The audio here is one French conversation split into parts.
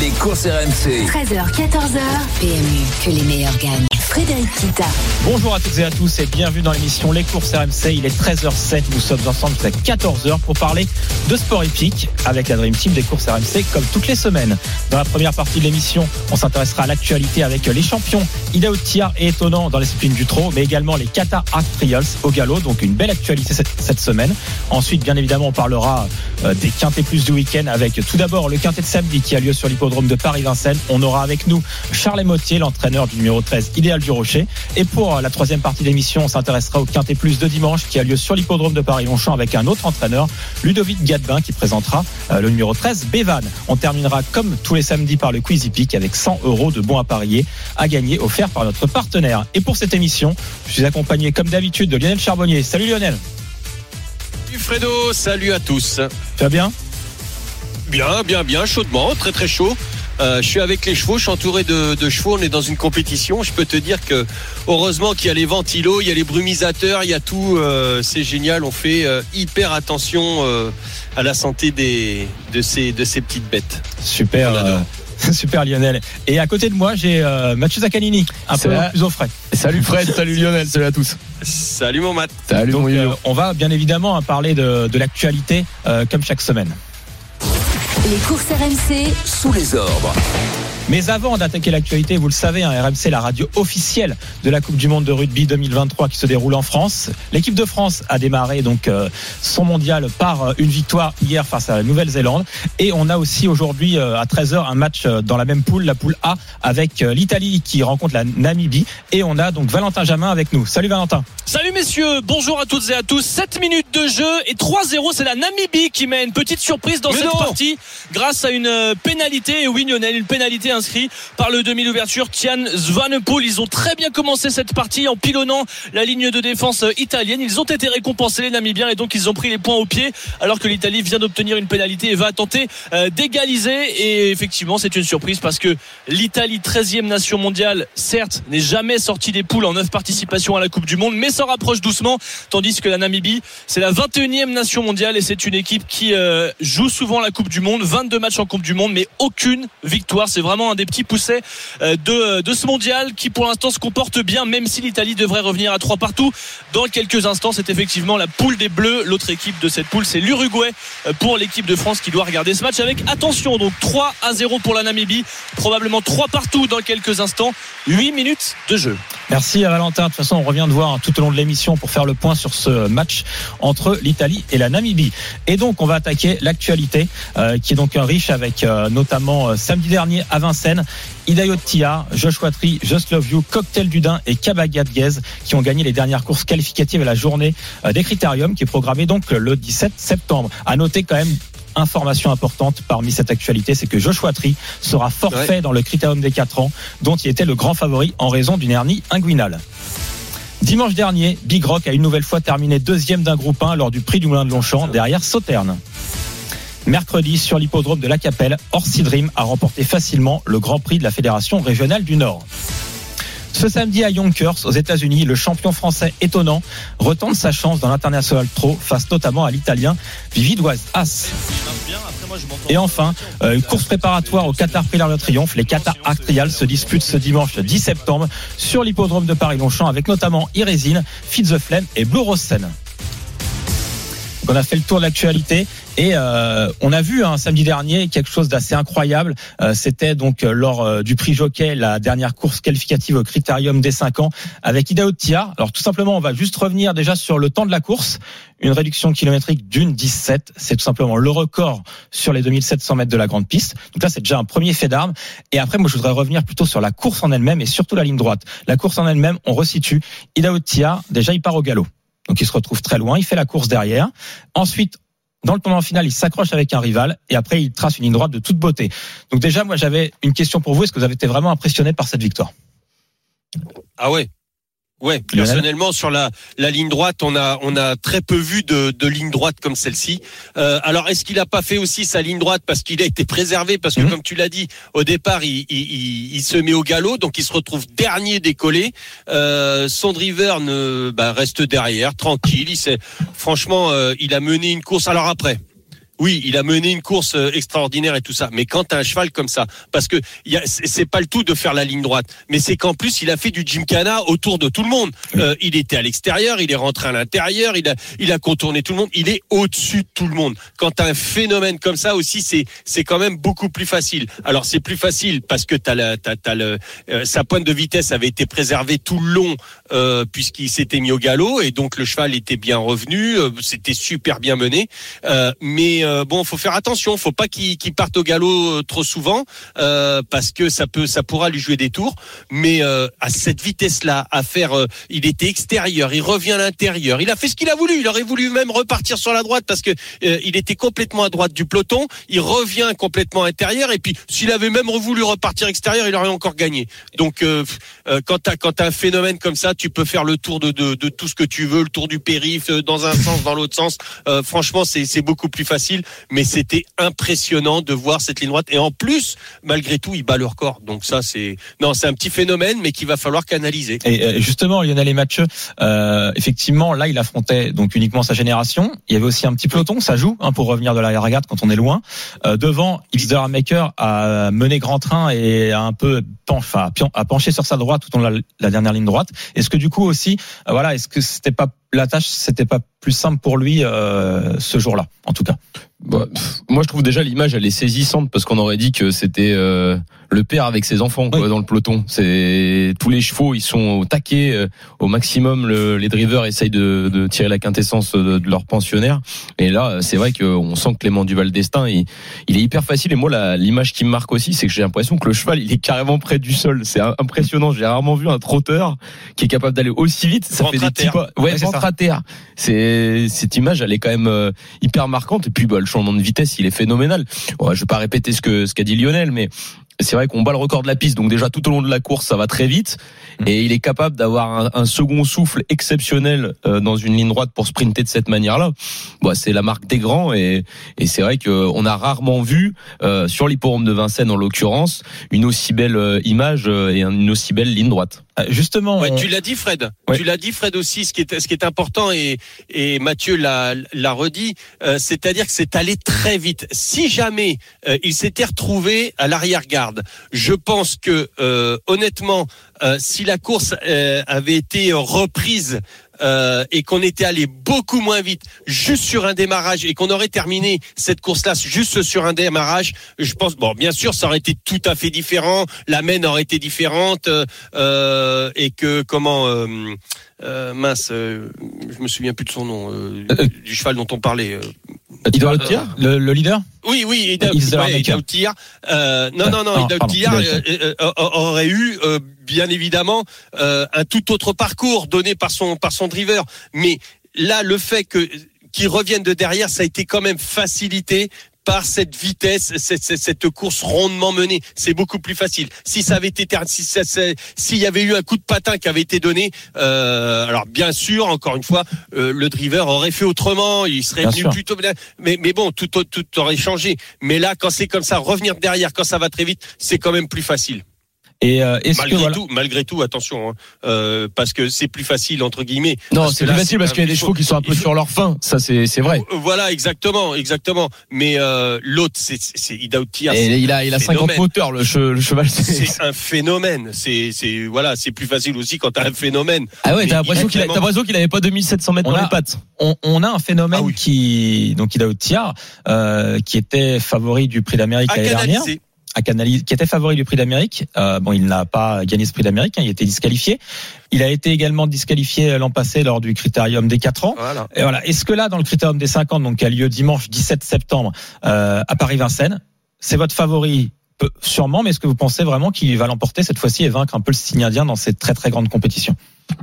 Les courses RMC. 13h, 14h. PMU, que les meilleurs gagnent. Frédéric Kita. Bonjour à toutes et à tous et bienvenue dans l'émission Les courses RMC. Il est 13h07. Nous sommes ensemble jusqu'à 14h pour parler de sport épique avec la Dream Team des courses RMC comme toutes les semaines. Dans la première partie de l'émission, on s'intéressera à l'actualité avec les champions Idaho Tia et étonnant dans les disciplines du trot, mais également les Qatar Art Trials au galop. Donc une belle actualité cette, cette semaine. Ensuite, bien évidemment, on parlera euh, des quintés plus du week-end avec tout d'abord le quintet de samedi qui a lieu sur l'hippodrome de Paris-Vincennes. On aura avec nous Charles Motier, l'entraîneur du numéro 13 idéal du Rocher. Et pour la troisième partie de l'émission, on s'intéressera au Quintet Plus de dimanche qui a lieu sur l'hippodrome de Paris-Longchamp avec un autre entraîneur, Ludovic Gadbin, qui présentera euh, le numéro 13, Bévan. On terminera comme tous les samedis par le Quizy Peak avec 100 euros de bons à parier à gagner offert par notre partenaire. Et pour cette émission, je suis accompagné comme d'habitude de Lionel Charbonnier. Salut Lionel. Salut Fredo, salut à tous. Tu vas bien? Bien, bien, bien, chaudement, très très chaud. Euh, je suis avec les chevaux, je suis entouré de, de, chevaux, on est dans une compétition. Je peux te dire que heureusement qu'il y a les ventilos, il y a les brumisateurs, il y a tout. Euh, c'est génial, on fait euh, hyper attention euh, à la santé des, de, ces, de ces petites bêtes. Super. Super Lionel. Et à côté de moi, j'ai euh, Mathieu Zaccanini, un peu Salut. plus au frais. Salut Fred, salut Lionel, salut à tous. Salut mon mat. Salut Donc, mon euh, on va bien évidemment parler de, de l'actualité euh, comme chaque semaine. Les courses RMC. Sous les ordres. Mais avant d'attaquer l'actualité, vous le savez, hein, RMC, la radio officielle de la Coupe du Monde de rugby 2023 qui se déroule en France. L'équipe de France a démarré donc euh, son mondial par euh, une victoire hier face à la Nouvelle-Zélande. Et on a aussi aujourd'hui euh, à 13h un match dans la même poule, la poule A, avec euh, l'Italie qui rencontre la Namibie. Et on a donc Valentin Jamin avec nous. Salut Valentin. Salut messieurs, bonjour à toutes et à tous. 7 minutes de jeu et 3-0, c'est la Namibie qui mène. Petite surprise dans Mais cette non. partie grâce à une pénalité. Et oui Lionel, une pénalité inscrite par le demi d'ouverture Tian Svanepoel. Ils ont très bien commencé cette partie en pilonnant la ligne de défense euh, italienne. Ils ont été récompensés les Namibiens et donc ils ont pris les points au pied alors que l'Italie vient d'obtenir une pénalité et va tenter euh, d'égaliser. Et effectivement, c'est une surprise parce que l'Italie, 13e nation mondiale, certes, n'est jamais sortie des poules en 9 participations à la Coupe du Monde, mais s'en rapproche doucement, tandis que la Namibie, c'est la 21e nation mondiale et c'est une équipe qui euh, joue souvent la Coupe du Monde, 22 matchs en Coupe du Monde, mais aucune victoire. C'est vraiment un des petits poussets euh, de, ce mondial qui pour l'instant se comporte bien, même si l'Italie devrait revenir à 3 partout. Dans quelques instants, c'est effectivement la poule des Bleus. L'autre équipe de cette poule, c'est l'Uruguay euh, pour l'équipe de France qui doit regarder ce match avec attention. Donc 3 à 0 pour la Namibie, probablement 3 partout dans quelques instants. 8 minutes de jeu. Merci à Valentin. De toute façon, on revient de voir tout au long de l'émission pour faire le point sur ce match entre l'Italie et la Namibie. Et donc, on va attaquer l'actualité, euh, qui est donc riche avec notamment samedi dernier à Vincennes, Idayo Tia, Joshua Tree, Just Love You, Cocktail du Dain et Kabagat Guez qui ont gagné les dernières courses qualificatives à la journée euh, des Critériums qui est programmée donc le 17 septembre. À noter quand même information importante parmi cette actualité, c'est que Joshua Tree sera forfait dans le Critérium des 4 ans, dont il était le grand favori en raison d'une hernie inguinale. Dimanche dernier, Big Rock a une nouvelle fois terminé deuxième d'un groupe 1 lors du prix du Moulin de Longchamp derrière Sauterne. Mercredi, sur l'hippodrome de la Capelle, Orsi Dream a remporté facilement le Grand Prix de la Fédération régionale du Nord. Ce samedi à Yonkers, aux États-Unis, le champion français étonnant retente sa chance dans l'international Pro face notamment à l'Italien Vividoise As. Et enfin, euh, une course préparatoire au Qatar Prix de Triomphe. Les Qatar Arc Trials se disputent ce dimanche 10 septembre sur l'hippodrome de Paris-Longchamp avec notamment Irésine, Fitz the Flame et Blue Rosen. On a fait le tour de l'actualité et euh, on a vu un samedi dernier quelque chose d'assez incroyable. Euh, C'était donc euh, lors du prix Jockey la dernière course qualificative au Critérium des 5 ans avec Idaho Tia. Alors tout simplement, on va juste revenir déjà sur le temps de la course. Une réduction kilométrique d'une 17. C'est tout simplement le record sur les 2700 mètres de la grande piste. Donc là, c'est déjà un premier fait d'armes. Et après, moi, je voudrais revenir plutôt sur la course en elle-même et surtout la ligne droite. La course en elle-même, on resitue. Idaho Tia, déjà, il part au galop. Donc il se retrouve très loin, il fait la course derrière. Ensuite, dans le tournoi final, il s'accroche avec un rival et après il trace une ligne droite de toute beauté. Donc déjà, moi j'avais une question pour vous. Est-ce que vous avez été vraiment impressionné par cette victoire? Ah ouais. Ouais, personnellement sur la la ligne droite, on a on a très peu vu de de ligne droite comme celle-ci. Euh, alors est-ce qu'il a pas fait aussi sa ligne droite parce qu'il a été préservé? Parce que Mhm. comme tu l'as dit au départ, il, il, il- il se met au galop donc il se retrouve dernier décollé. Euh, son driver ne bah, reste derrière, tranquille. Il s'est franchement euh, il a mené une course. Alors après? Oui, il a mené une course euh, extraordinaire et tout ça. Mais quand t'as un cheval comme ça, parce que c'est pas le tout de faire la ligne droite, mais c'est qu'en plus il a fait du gymkhana autour de tout le monde. Euh, il était à l'extérieur, il est rentré à l'intérieur, il a, il a contourné tout le monde. Il est au-dessus de tout le monde. Quand t'as un phénomène comme ça aussi, c'est, c'est quand même beaucoup plus facile. Alors c'est plus facile parce que t'as la, t'as, t'as le, euh, sa pointe de vitesse avait été préservée tout le long euh, puisqu'il s'était mis au galop et donc le cheval était bien revenu. euh, c'était super bien mené. Euh, mais euh, bon, faut faire attention, faut pas qu'il, parte au galop euh, trop souvent euh, parce que ça peut, pourra lui jouer des tours. Mais euh, à cette vitesse-là, à il était extérieur, il revient à l'intérieur, il a fait ce qu'il a voulu. Il aurait voulu même repartir sur la droite parce que il était complètement à droite du peloton. Il revient complètement intérieur et puis s'il avait même voulu repartir extérieur, il aurait encore gagné. Donc quand t'as quand t'as un phénomène comme ça, tu peux faire le tour de, de, tout ce que tu veux, le tour du périph, dans un sens, dans l'autre sens. Franchement, c'est beaucoup plus facile. Mais c'était impressionnant de voir cette ligne droite. Et en plus, malgré tout, il bat le record. Donc ça, c'est non, c'est un petit phénomène, mais qu'il va falloir canaliser. Et euh, justement, Lionel et Mathieu, euh, effectivement, là, il affrontait donc uniquement sa génération. Il y avait aussi un petit peloton, ça joue hein, pour revenir de l'arrière-garde quand on est loin. Euh, devant, Xavier Maker a mené grand train et a un peu pen- enfin, pian- a penché sur sa droite tout au long de la, la dernière ligne droite. Est-ce que du coup aussi, euh, voilà, est-ce que c'était pas la tâche, c'était pas plus simple pour lui euh, ce jour-là, en tout cas. Bah, pff, moi, je trouve déjà l'image, elle est saisissante parce qu'on aurait dit que c'était euh, le père avec ses enfants quoi, Oui. dans le peloton. C'est tous les chevaux, ils sont au taquet, euh, au maximum. le- les drivers essayent de, de tirer la quintessence de, de leur pensionnaire. Et là, c'est vrai qu'on sent que Clément Duval d'Estaing, il, il est hyper facile. Et moi, l'image qui me marque aussi, c'est que j'ai l'impression que le cheval, il est carrément près du sol. C'est impressionnant. J'ai rarement vu un trotteur qui est capable d'aller aussi vite. Ça Ventre fait des petits pas. Ouais, Ouais, ventre à terre. C'est cette image, elle est quand même euh, hyper marquante. Et puis, bah, le changement de vitesse, il est phénoménal. Ouais, je vais pas répéter ce que ce qu'a dit Lionel, mais c'est vrai qu'on bat le record de la piste, donc déjà tout au long de la course, ça va très vite, Mm. et il est capable d'avoir un, un second souffle exceptionnel euh, dans une ligne droite pour sprinter de cette manière-là. Bon, c'est la marque des grands, et, et c'est vrai qu'on a rarement vu euh, sur l'hipporome de Vincennes, en l'occurrence, une aussi belle euh, image euh, et une aussi belle ligne droite. Euh, justement, Ouais, on- tu l'as dit, Fred. Ouais. Tu l'as dit, Fred aussi. Ce qui est, ce qui est important et, et Mathieu l'a, l'a redit, euh, c'est-à-dire que c'est allé très vite. Si jamais euh, il s'était retrouvé à l'arrière-garde, je pense que euh, honnêtement, euh, si la course euh, avait été reprise euh, et qu'on était allé beaucoup moins vite, juste sur un démarrage, et qu'on aurait terminé cette course-là juste sur un démarrage, je pense, bon, bien sûr, ça aurait été tout à fait différent, la mène aurait été différente, euh, et que comment, euh, mince, je me souviens plus de son nom, du cheval dont on parlait. Il doit le Euh, le, le leader Oui, oui, Ida, ouais. Ida Outillard. Euh, non, non, non, Ah, Ida Outillard, Ida euh, euh, euh, aurait eu, euh, bien évidemment, euh, un tout autre parcours donné par son par son driver. Mais là, le fait que qu'il revienne de derrière, ça a été quand même facilité par cette vitesse, cette, cette, cette course rondement menée, c'est beaucoup plus facile. Si ça avait été, si s'il y avait eu un coup de patin qui avait été donné, euh, alors bien sûr, encore une fois, euh, le driver aurait fait autrement, il serait Bien venu sûr. plus tôt. Mais, mais bon, tout, tout, tout aurait changé. Mais là, quand c'est comme ça, revenir derrière, quand ça va très vite, c'est quand même plus facile. Et euh, est-ce que Malgré voilà, tout, malgré tout, attention, hein, euh, parce que c'est plus facile entre guillemets. Non, c'est plus facile parce qu'il y a des il chevaux qui sont un peu il sur leur fin. Ça, c'est c'est vrai. Voilà, exactement, exactement. Mais euh, l'autre, c'est Et c'est- il a il a 50 phénomène. moteurs le, che- le cheval. c'est- un phénomène. C'est c'est voilà, c'est plus facile aussi quand t'as un phénomène. Ah ouais, t'as l'impression il qu'il a- l'impression qu'il avait pas 2700 mètres On dans a- les pattes. on, on a un phénomène Ah oui. qui donc il a euh, qui était favori du Prix d'Amérique À l'année dernière. À Canalis, qui était favori du Prix d'Amérique. Euh, bon, il n'a pas gagné ce Prix d'Amérique, hein, il a été disqualifié. Il a été également disqualifié l'an passé lors du Critérium des 4 ans. Voilà. Et voilà. Est-ce que là, dans le Critérium des 50, donc qui a lieu dimanche 17 septembre euh, à Paris-Vincennes, c'est votre favori Sûrement, mais est-ce que vous pensez vraiment qu'il va l'emporter cette fois-ci et vaincre un peu le signe indien dans cette très très grande compétition?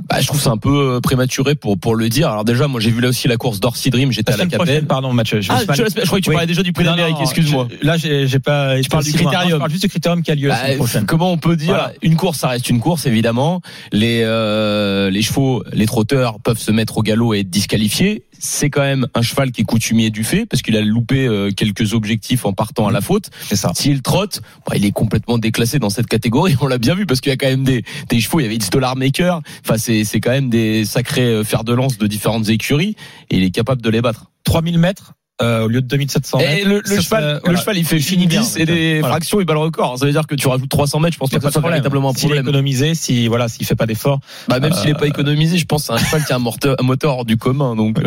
Bah, je trouve ça un peu euh, prématuré pour pour le dire. Alors déjà, moi j'ai vu là aussi la course d'Orsi Dream, j'étais à la Capelle. pardon, match. Je, Ah, tu- je croyais que tu Oui. parlais déjà du prix d'Amérique, excuse-moi. je- Là, j'ai j'ai pas. Tu parles du. Non, critérium. Je parle juste du critérium qui a lieu Bah, prochaine. comment on peut dire Voilà. une course ça reste une course évidemment les euh, les chevaux les trotteurs peuvent se mettre au galop et être disqualifiés c'est quand même un cheval qui est coutumier du fait parce qu'il a loupé euh, quelques objectifs en partant à la faute C'est ça. s'il trotte bah, il est complètement déclassé dans cette catégorie on l'a bien vu parce qu'il y a quand même des des chevaux il y avait It's Dollar Maker enfin c'est c'est quand même des sacrés euh, fers de lance de différentes écuries et il est capable de les battre 3000 mètres euh, au lieu de 2700 mètres. et le, le Ça, cheval, ça, le voilà. cheval, il fait fini bien, 10 et des voilà. fractions, il bat le record. Ça veut dire que tu rajoutes 300 mètres, je pense pas que de soit problème. véritablement un S'il est problème. économisé, si voilà, s'il fait pas d'effort. Bah même s'il est pas Euh, économisé, je pense que c'est un cheval qui a un moteur, un moteur hors du commun. Donc.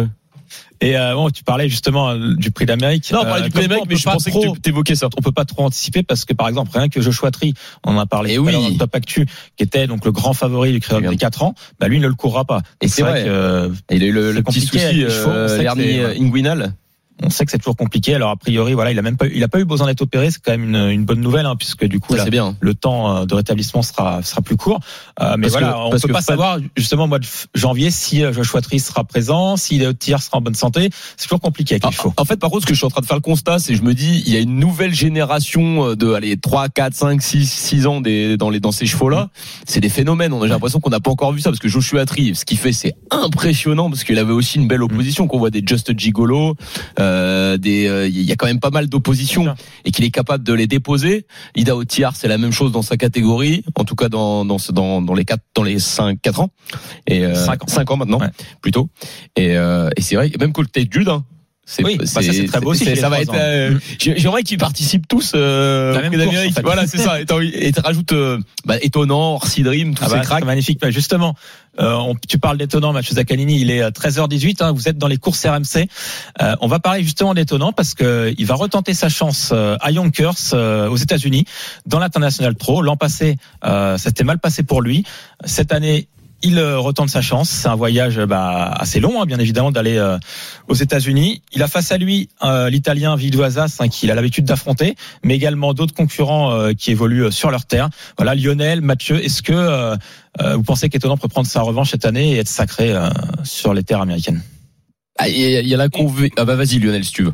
Et euh, bon, tu parlais justement euh, du prix d'Amérique. non, on parlait Euh, du comme Prix d'Amérique, mais je pensais trop- que tu évoquais ça. on peut pas trop anticiper parce que par exemple rien que Joshua Tree, on en a parlé Eh tout à oui. l'heure dans le Top Actu, qui était donc le grand favori du critérium des 4 ans, bah lui il ne le courra pas. Et c'est vrai. que, euh, Il a eu le, le petit souci, euh, sait on sait que c'est toujours compliqué. Alors a priori voilà, il a même pas, eu- il a pas eu besoin d'être opéré, c'est quand même une, une bonne nouvelle hein, puisque du coup là, bien. le temps euh, de rétablissement sera sera plus court. Euh, mais Parce voilà, que- on parce peut pas savoir justement au mois de janvier si euh, Joshua Tree sera présent, si tiers sera en bonne santé. C'est toujours compliqué avec les chevaux. en fait, par contre, ce que je suis en train de faire le constat, c'est que je me dis, il y a une nouvelle génération euh, de, allez, 3, 4, 5, 6, 6 ans des, dans les, dans ces chevaux-là. C'est des phénomènes. On a l'impression qu'on n'a pas encore vu ça parce que Joshua Tree, ce qu'il fait, c'est impressionnant parce qu'il avait aussi une belle opposition, qu'on voit des Just Gigolo, euh, des, euh, il y a quand même pas mal d'opposition et qu'il est capable de les déposer. Ida Otiar, c'est la même chose dans sa catégorie, en tout cas dans, dans, dans, dans les 4, dans les 5, 4 ans. Et, euh, Cinq ans. 5 ans maintenant, Ouais. plutôt. Et, euh, et c'est vrai, même Coltate Jude, hein, Oui, bah ça, c'est très beau aussi Ça va être. euh, Mm. j'ai- J'aimerais qu'ils participent tous euh, La au même Prix course, d'Amérique. en fait. Voilà, c'est ça. Et tu rajoutes euh, bah, étonnant, Orsi Dream, tous Ah ces bah, cracks. magnifique. Bah, justement, euh, on- tu parles d'étonnant, match Zaccanini. Il est à 13h18. hein, vous êtes dans les courses RMC. Euh, on va parler justement d'étonnant parce que il va retenter sa chance euh, à Yonkers euh, aux États-Unis dans l'international pro. L'an passé, euh, ça s'était mal passé pour lui. Cette année. Il euh, retente sa chance. C'est un voyage bah, assez long, hein, bien évidemment, d'aller euh, aux États-Unis. Il a face à lui euh, l'Italien Vidoisas, hein, qu'il a l'habitude d'affronter, mais également d'autres concurrents euh, qui évoluent euh, sur leur terre. Voilà, Lionel, Mathieu. Est-ce que euh, euh, vous pensez qu'Étonnant peut prendre sa revanche cette année et être sacré euh, sur les terres américaines? Ah, Il y, a- il y a la convé... Ah bah vas-y Lionel si tu veux.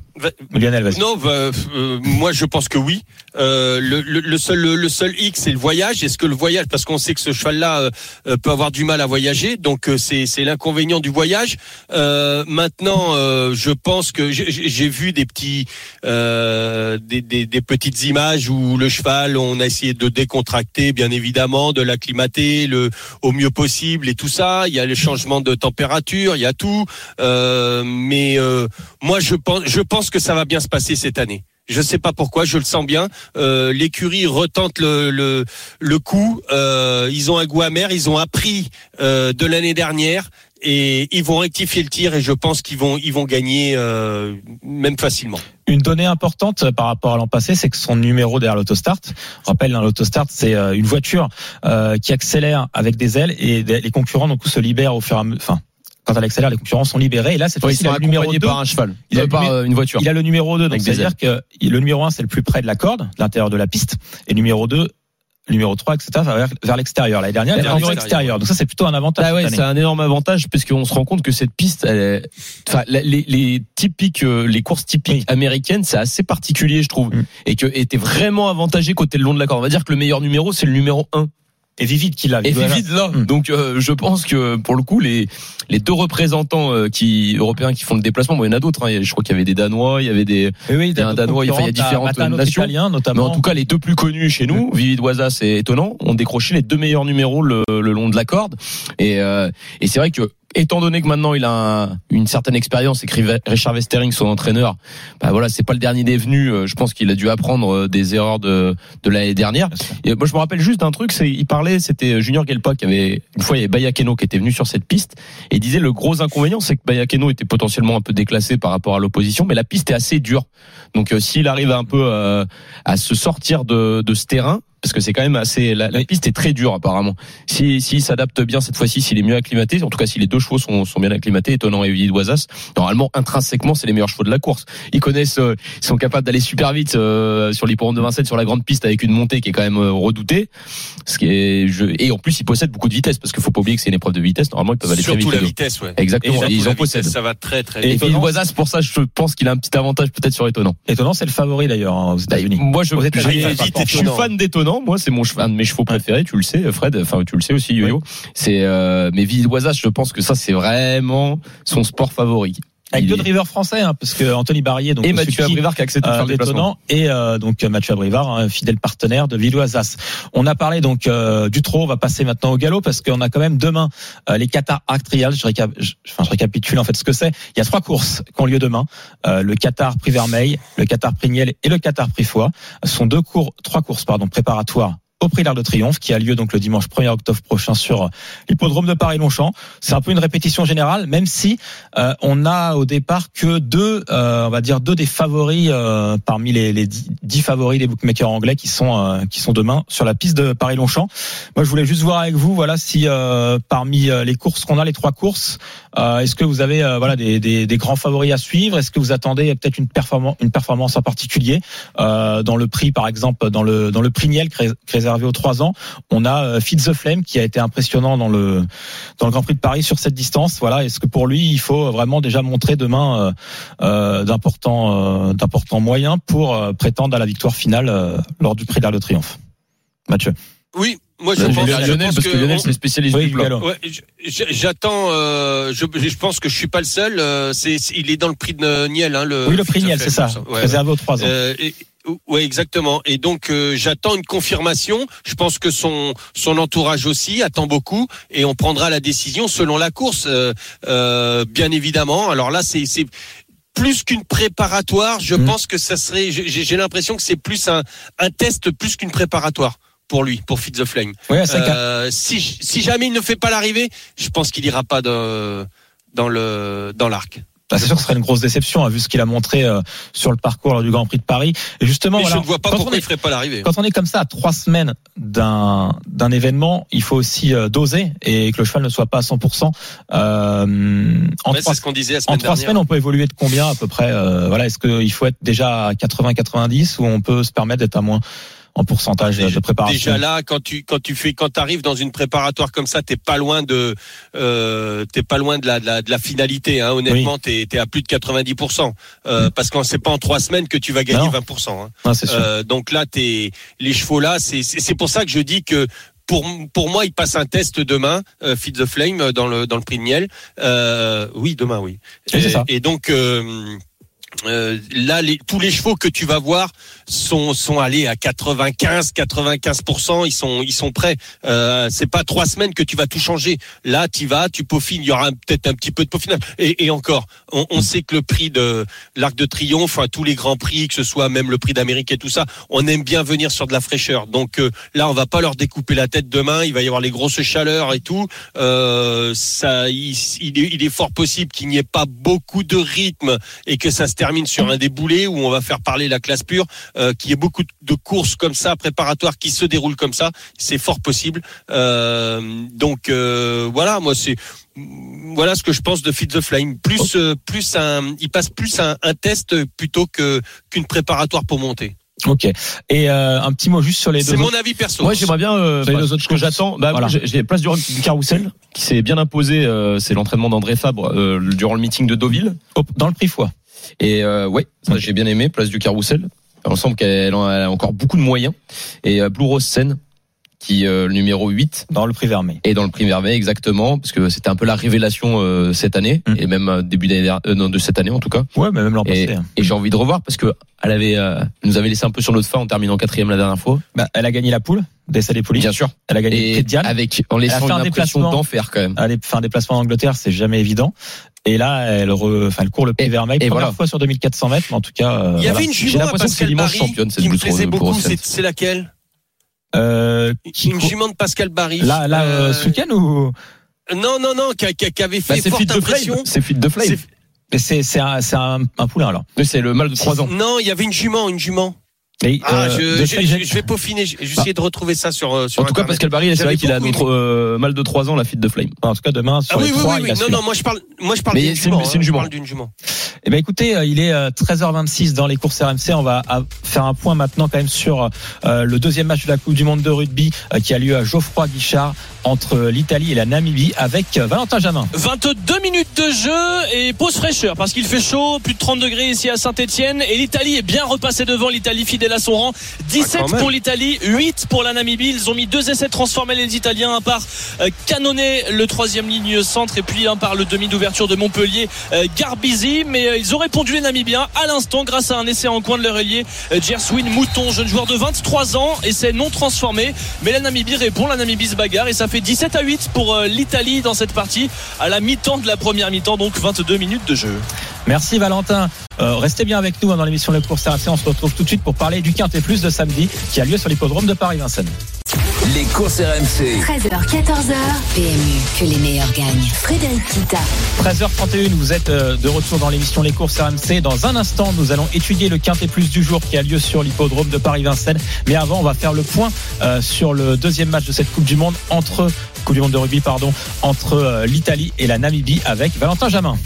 Lionel, vas-y. Non, bah, euh, moi je pense que oui. Euh, le, le- le seul le, le seul X c'est le voyage. Est-ce que le voyage, parce qu'on sait que ce cheval-là euh, euh, peut avoir du mal à voyager, donc euh, c'est c'est l'inconvénient du voyage. Euh, maintenant, euh, je pense que j'ai- j'ai j'ai vu des petits euh, des, des, des petites images où le cheval, on a essayé de décontracter, bien évidemment, de l'acclimater le au mieux possible et tout ça. Il y a le changement de température, il y a tout. Euh, mais euh, moi, je pense, que ça va bien se passer cette année. Je sais pas pourquoi, je le sens bien. Euh, L'écurie retente le, coup. Euh, ils ont un goût amer. Ils ont appris euh, de l'année dernière et ils vont rectifier le tir. Et je pense qu'ils vont gagner euh, même facilement. Une donnée importante par rapport à l'an passé, c'est que son numéro derrière l'autostart, rappelle, hein, l'autostart, c'est euh, une voiture euh, qui accélère avec des ailes et les concurrents donc se libèrent au fur et à mesure. Quand elle accélère, les concurrents sont libérés. Et là, cette ils fois-ci, il a le numéro accompagnés 2. par un cheval, Il a euh, par euh, une voiture. Il a le numéro 2, donc c'est-à-dire que le numéro 1, c'est le plus près de la corde, de l'intérieur de la piste, et le numéro 2, le numéro 3, etc., vers, vers l'extérieur. L'année dernière, il Vers l'extérieur. extérieur. Donc ça, c'est plutôt un avantage. Ah ouais, cette c'est un énorme avantage parce qu'on se rend compte que cette piste, elle est- enfin, les, les typiques, euh, les courses typiques Oui. américaines, c'est assez particulier, je trouve, Mm. et que était vraiment avantagé côté le long de la corde. On va dire que le meilleur numéro, c'est le numéro 1 Et Vivid qui l'a. Et. Vivid là. Mm. Donc euh, je pense que pour le coup les les deux représentants euh, qui européens qui font le déplacement, bon il y en a d'autres. hein. Je crois qu'il y avait des Danois, il y avait des Oui, oui, Il y a un Danois, il y a différentes nations. Italien, mais notamment. en tout cas les deux plus connus chez nous, Vivid Waza c'est étonnant, ont décroché les deux meilleurs numéros le, le long de la corde. Et euh, et c'est vrai que étant donné que maintenant il a un- une certaine expérience, écrit Richard Westering, son entraîneur, bah voilà, c'est pas le dernier des venus. euh, Je pense qu'il a dû apprendre euh, des erreurs de, de l'année dernière. Et moi, je me rappelle juste d'un truc, c'est il parlait, c'était Junior Gelpa qui avait une fois il y avait Bayakeno qui était venu sur cette piste et il disait le gros inconvénient, c'est que Bayakeno était potentiellement un peu déclassé par rapport à l'opposition, mais la piste est assez dure. Donc euh, s'il arrive un peu euh, à se sortir de, de ce terrain parce que c'est quand même assez. La, la piste est très dure apparemment. Si s'il s'adapte bien cette fois-ci, s'il est mieux acclimaté, en tout cas si les deux chevaux sont, sont bien acclimatés, étonnant et Villoisas, normalement intrinsèquement c'est les meilleurs chevaux de la course. Ils connaissent, euh, ils sont capables d'aller super vite euh, sur l'hippodrome de Vincennes sur la grande piste avec une montée qui est quand même euh, redoutée. Ce qui est, je, et en plus ils possèdent beaucoup de vitesse parce qu'il faut pas oublier que c'est une épreuve de vitesse. Normalement ils peuvent aller très Surtout vite. la les deux. vitesse, ouais. Exactement. Surtout Et ils la en possèdent. Ça va très très Et vite. Villoisas pour ça je pense qu'il a un petit avantage peut-être sur étonnant. Étonnant, c'est le favori d'ailleurs hein, aux États-Unis. Moi, je, vite rapporte. je suis fan d'étonnant. Moi, c'est mon cheval- un de mes chevaux préférés. Tu le sais, Fred. Enfin, tu le sais aussi, Yo-Yo. C'est euh, mais Villoisas, je pense que ça, c'est vraiment son sport favori. Avec deux drivers français, hein, parce que Anthony Barrier, donc et Mathieu Abrivard qui a accepté de euh, faire d'étonnant, et euh, donc Mathieu Abrivard, un fidèle partenaire de Villoisas. On a parlé donc euh, du trot, on va passer maintenant au galop parce qu'on a quand même demain euh, les Qatar Arc Trials. Je, récap- je- enfin, je récapitule en fait ce que c'est. Il y a trois courses qui ont lieu demain Euh, le Qatar Prix Vermeil, le Qatar Prix Niel et le Qatar Prix Foix. Ce sont deux cours, trois courses pardon préparatoires au Prix l'Arc de Triomphe qui a lieu donc le dimanche 1er octobre prochain sur l'hippodrome de Paris-Longchamp. C'est un peu une répétition générale, même si euh, on a au départ que deux, euh, on va dire deux des favoris euh, parmi les, les dix, favoris des bookmakers anglais qui sont euh, qui sont demain sur la piste de Paris-Longchamp. Moi, je voulais juste voir avec vous, voilà, si euh, parmi euh, les courses qu'on a, les trois courses, est-ce que vous avez voilà des, des, des grands favoris à suivre? Est-ce que vous attendez peut-être une performance une performance en particulier dans le prix, par exemple, dans le dans le prix Niel réservé aux trois ans On a euh, Feed the Flame qui a été impressionnant dans le dans le Grand Prix de Paris sur cette distance. Voilà, est-ce que pour lui, il faut vraiment déjà montrer demain euh, euh, d'importants euh, d'importants moyens pour euh, prétendre à la victoire finale euh, lors du Prix de l'Arc de Triomphe? Mathieu. Oui, moi je Je pense, à je Lionel pense parce que Lionel on- c'est spécialiste Oui, du. Ouais, j- j'attends. Euh, je, je pense que je suis pas le seul. euh, c'est, il est dans le prix de Niel. Hein, le Oui, le prix Niel, c'est ça, ouais. réservé aux trois ans. Euh, et- Ouais, exactement. Et donc euh, j'attends une confirmation. Je pense que son son entourage aussi attend beaucoup, et on prendra la décision selon la course, euh, euh, bien évidemment. Alors là, c'est c'est plus qu'une préparatoire. Je Mm. pense que ça serait. J'ai j'ai l'impression que c'est plus un un test plus qu'une préparatoire pour lui, pour Fit the Flame. Oui, Euh, si si jamais il ne fait pas l'arrivée, je pense qu'il ira pas dans le dans l'arc. Bah, c'est sûr que ce serait une grosse déception, hein, vu ce qu'il a montré euh, sur le parcours lors du Grand Prix de Paris. Et justement, voilà, je ne vois pas quand, pourquoi on il est, ferait pas l'arrivée. quand on est comme ça à trois semaines d'un d'un événement, il faut aussi euh, doser et que le cheval ne soit pas à 100%. Euh, en trois, c'est ce qu'on disait la en trois dernière. semaines, on peut évoluer de combien à peu près euh, Voilà, est-ce qu'il faut être déjà à 80-90 ou on peut se permettre d'être à moins en pourcentage de- de préparation Déjà là, quand tu quand tu fais quand arrives dans une préparatoire comme ça, t'es pas loin de euh, t'es pas loin de la de la, de la finalité. Hein. Honnêtement, t'es es à plus de 90% euh, parce que c'est pas en trois semaines que tu vas gagner Non. 20 hein. Non, c'est sûr. Euh, donc là, t'es les chevaux là, c'est c'est pour ça que je dis que pour, pour moi, il passe un test demain, euh, Feed the Flame euh, dans le dans le prix de Niel. Euh, oui, demain, oui. Oui, et, ça. et donc euh, euh, là, les, tous les chevaux que tu vas voir sont sont allés à 95, 95% Ils sont ils sont prêts. Euh, c'est pas trois semaines que tu vas tout changer. Là, tu vas, tu peaufines. Il y aura peut-être un petit peu de peaufinage. Et, et encore, on, on sait que le prix de l'Arc de Triomphe, enfin, tous les grands prix, que ce soit même le prix d'Amérique et tout ça, on aime bien venir sur de la fraîcheur. Donc euh, là, on va pas leur découper la tête demain. Il va y avoir les grosses chaleurs et tout. Euh, ça, il, il est, il est fort possible qu'il n'y ait pas beaucoup de rythme et que ça se termine sur un déboulé où on va faire parler la classe pure, euh, qu'il y ait beaucoup de courses comme ça, préparatoires, qui se déroulent comme ça. C'est fort possible. Euh, donc euh, voilà, moi c'est voilà ce que je pense de Feed the Flame. Plus, euh, plus un, il passe plus un, un test plutôt que qu'une préparatoire pour monter. Ok. Et euh, un petit mot juste sur les C'est deux. mon avis perso. Moi, j'aimerais bien. Euh, bah, les autres ce que j'attends. Bah, Voilà. j'ai place du, du carrousel qui s'est bien imposé. euh, c'est l'entraînement d'André Fabre euh, durant le meeting de Deauville. Hop, dans le prix foie. Et euh, ouais, ça j'ai bien aimé. Place du carrousel. Me semble qu'elle a encore beaucoup de moyens. Et euh, Blue Rose Seine, qui euh, le numéro 8 Dans le prix Vermeil. et dans le prix Vermeil exactement parce que c'était un peu la révélation euh, cette année Mm. et même euh, début d'année euh, de cette année en tout cas Ouais, mais même l'an passé. hein. et j'ai envie de revoir parce que elle avait euh, nous avait laissé un peu sur notre fin en terminant quatrième la dernière fois Bah, elle a gagné la poule des Poulies. bien sûr Elle a gagné le prix et de Diane. avec en laissant une un impression d'enfer quand même Aller faire un déplacement en Angleterre, c'est jamais évident. Et là, elle, re- enfin, elle court le Vermeil. et Première voilà. fois sur 2400 mètres, mais en tout cas. euh, Il y avait une J'ai jument à l'impression que c'est Pascal Barry championne, qui me plaisait beaucoup. C'est c'est laquelle? Euh, qui Une jument de Pascal Barry. Là, là, euh, Euh, ce week-end ou Non, non, non, qui, avait Bah, fait c'est forte Fit de impression. C'est Fit de Flame C'est- Mais c'est c'est un, c'est un, un poulain alors. Mais c'est le mal de trois ans Non, il y avait une jument, une jument. Et, Ah, euh, je, je, je- je vais peaufiner. Je vais essayer de retrouver ça sur. euh, sur En tout cas, Internet. Pascal Barry, c'est vrai qu'il a notre euh, mal de 3 ans la fuite de Flame. en tout cas, demain, sur Ah oui, les oui, trois, oui, il oui. a Non, non, moi je parle, moi je parle d'une jument. c'est une hein, je jument. parle d'une jument. Eh ben écoutez, euh, il est euh, 13h26 dans les courses RMC. On va à- faire un point maintenant quand même sur euh, le deuxième match de la Coupe du Monde de rugby euh, qui a lieu à Geoffroy Guichard entre l'Italie et la Namibie avec euh, Valentin Jamin. 22 minutes de jeu et pause fraîcheur parce qu'il fait chaud, plus de 30 degrés ici à Saint-Etienne et l'Italie est bien repassée devant, l'Italie fidèle à son rang. 17 Ah, quand même. pour l'Italie, 8 pour la Namibie. Ils ont mis deux essais transformés les Italiens, un par euh, Canonnet, le troisième ligne centre et puis un par le demi d'ouverture de Montpellier, euh, Garbizi. Mais euh, ils ont répondu les Namibiens à l'instant grâce à un essai en coin de leur ailier, Jerswin Mouton, jeune joueur de 23 ans, essai non transformé. Mais la Namibie répond, la Namibie se bagarre et ça fait 17 à 8 pour l'Italie dans cette partie à la mi-temps de la première mi-temps, donc 22 minutes de jeu. Merci Valentin. Euh, restez bien avec nous hein, dans l'émission Les courses RMC. On se retrouve tout de suite pour parler du Quintet Plus de samedi qui a lieu sur l'hippodrome de Paris-Vincennes. Les courses RMC. 13h, 14h. PMU, que les meilleurs gagnent. Frédéric Kita. 13h31, vous êtes euh, de retour dans l'émission Les courses RMC. Dans un instant, nous allons étudier le Quintet Plus du jour qui a lieu sur l'hippodrome de Paris-Vincennes. Mais avant, on va faire le point euh, sur le deuxième match de cette Coupe du Monde entre Coupe du Monde de rugby, pardon, entre euh, l'Italie et la Namibie avec Valentin Jamin.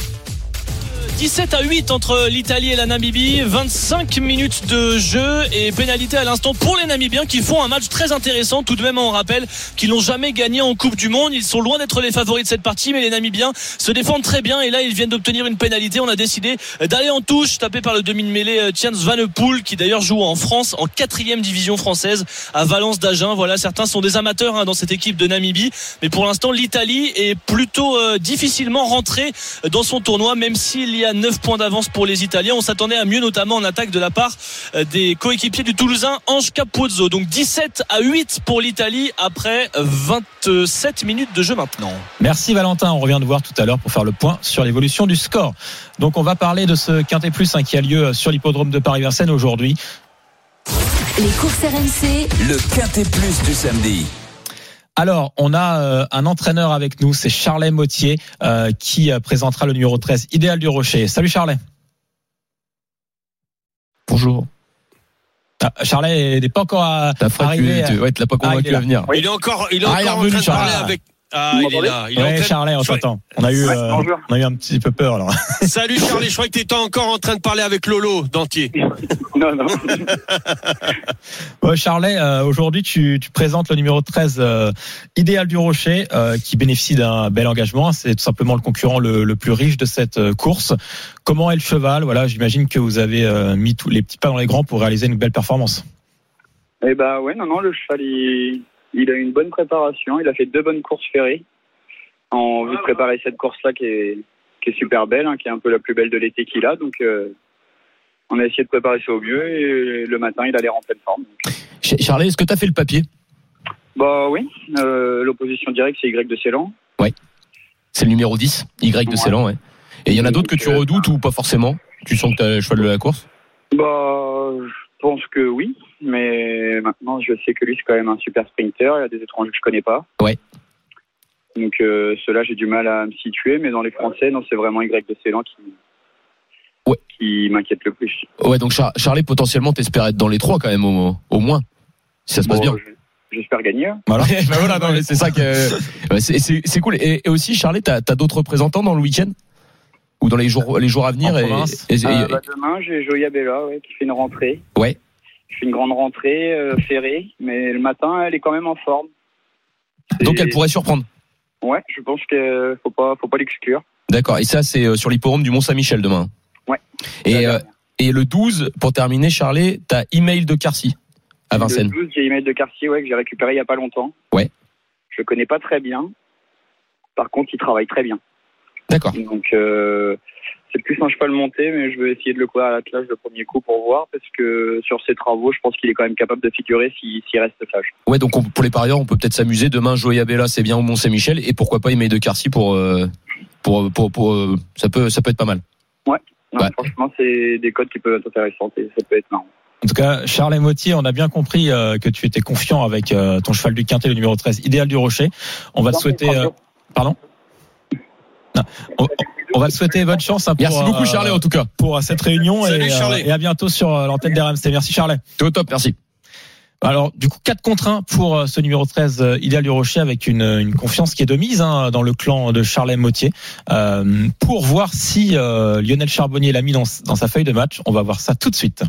17 à 8 entre l'Italie et la Namibie, 25 minutes de jeu et pénalité à l'instant pour les Namibiens qui font un match très intéressant. Tout de même, on rappelle qu'ils n'ont jamais gagné en Coupe du Monde. Ils sont loin d'être les favoris de cette partie, mais les Namibiens se défendent très bien et là, ils viennent d'obtenir une pénalité. On a décidé d'aller en touche, tapé par le demi de mêlée euh, Tiens Van Poel qui d'ailleurs joue en France en quatrième division française à Valence d'Agen. Voilà, certains sont des amateurs hein, dans cette équipe de Namibie, mais pour l'instant, l'Italie est plutôt euh, difficilement rentrée dans son tournoi, même s'il y a 9 points d'avance pour les Italiens. On s'attendait à mieux, notamment en attaque de la part euh, des coéquipiers du Toulousain Ange Capuzzo. Donc 17 à 8 pour l'Italie après 27 minutes de jeu maintenant. Merci Valentin. On revient de voir tout à l'heure pour faire le point sur l'évolution du score. Donc on va parler de ce Quintet Plus hein, qui a lieu sur l'hippodrome de Paris-Vincennes aujourd'hui. Les courses RMC. Le Quintet Plus du samedi. Alors, on a euh, un entraîneur avec nous, c'est Charlet Mottier, euh, qui euh, présentera le numéro 13, Idéal du Rocher. Salut Charlet. Bonjour. Ah, Charlet n'est pas encore à- T'as pas arrivé. tu, ouais, tu l'as pas Ah, il est convaincu là. à venir. Il est encore, il est Ah, il est encore en revenu, train de parler Charles. avec. Ah, il est là. Il est en Ouais, train de- Charlet, on t'entend. On a eu, Ouais, euh, on a eu un petit peu peur là. Salut Charlie, je crois que tu étais encore en train de parler avec Lolo d'Antier. Non, non. Ouais, Charlet, euh, aujourd'hui tu, tu présentes le numéro 13, euh, Idéal du Rocher, euh, qui bénéficie d'un bel engagement. C'est tout simplement le concurrent le, le plus riche de cette euh, course. Comment est le cheval? Voilà, j'imagine que vous avez euh, mis tous les petits pas dans les grands pour réaliser une belle performance. Eh ben ouais, non, non, le cheval, il, il a eu une bonne préparation. Il a fait deux bonnes courses ferrées en vue de préparer cette course-là qui est, qui est super belle, hein, qui est un peu la plus belle de l'été qu'il a. Donc, euh, on a essayé de préparer ça au mieux et le matin, il a l'air en pleine forme. Charlie, est-ce que t'as fait le papier? Bah oui, euh, l'opposition directe, c'est Y de Ceylan. C'est le numéro 10, Y de Ouais. Ouais. Et il y en a d'autres que tu euh, redoutes ou pas forcément? Tu sens que t'as le cheval de la course? Bah, je pense que oui, mais maintenant, je sais que lui, c'est quand même un super sprinter. Il y a des étrangers que je connais pas. Ouais. Donc, euh, ceux-là, j'ai du mal à me situer, mais dans les Français, non, c'est vraiment Y de Ceylan qui, Ouais. qui m'inquiète le plus. Ouais, donc Char- Charlie, potentiellement, t'espères être dans les trois quand même, au, au moins. Si ça se passe bien. je- J'espère gagner. Voilà. Bah voilà, non, mais c'est ça que. C'est- cool. Et, et aussi, Charlie, t'as as, d'autres représentants dans le week-end? Ou dans les jours, les jours à venir En et- province et- et- Euh, bah, demain, j'ai Joya Bella ouais, qui fait une rentrée. Ouais. Je fais une grande rentrée euh, ferrée, mais le matin, elle est quand même en forme. Donc Et- elle pourrait surprendre. Ouais, je pense qu'il faut pas, faut pas l'exclure. D'accord. Et ça, c'est euh, sur l'hipporome du Mont-Saint-Michel demain. Ouais. Et, euh, et le 12, pour terminer, Charlie, t'as email de Carcy à Vincennes. Le 12, j'ai email de quartier ouais, que j'ai récupéré il y a pas longtemps. Ouais. Je le connais pas très bien. Par contre, il travaille très bien. D'accord. Donc, euh, c'est plus un cheval monté, mais je vais essayer de le courir à l'attelage le premier coup pour voir, parce que sur ses travaux, je pense qu'il est quand même capable de figurer s'il s'il reste sage. Ouais, donc on- pour les parieurs, on peut peut-être s'amuser. Demain, Joya Bella, c'est bien au Mont-Saint-Michel. Et pourquoi pas email de Carcy pour, pour, pour, pour, euh, ça peut, ça peut être pas mal. Non, Ouais. Franchement, c'est des codes qui peuvent être intéressants et ça peut être marrant. En tout cas, Charles Motier, on a bien compris euh, que tu étais confiant avec euh, ton cheval du Quintet, le numéro 13, Idéal du Rocher. On va te souhaiter... euh, Pardon? Non. on, On va te souhaiter bonne chance. hein, pour, Merci beaucoup, euh, Charlet, en tout cas. pour cette réunion Salut, et, euh, Charlet. et à bientôt sur euh, l'antenne d'RMC. Merci Charlet. T'es au top, merci. Alors, du coup, 4 contre 1 pour euh, ce numéro 13, euh, Idéal du Rocher, avec une, une confiance qui est de mise hein, dans le clan de Charlet Mautier. Euh, pour voir si euh, Lionel Charbonnier l'a mis dans, dans sa feuille de match, on va voir ça tout de suite.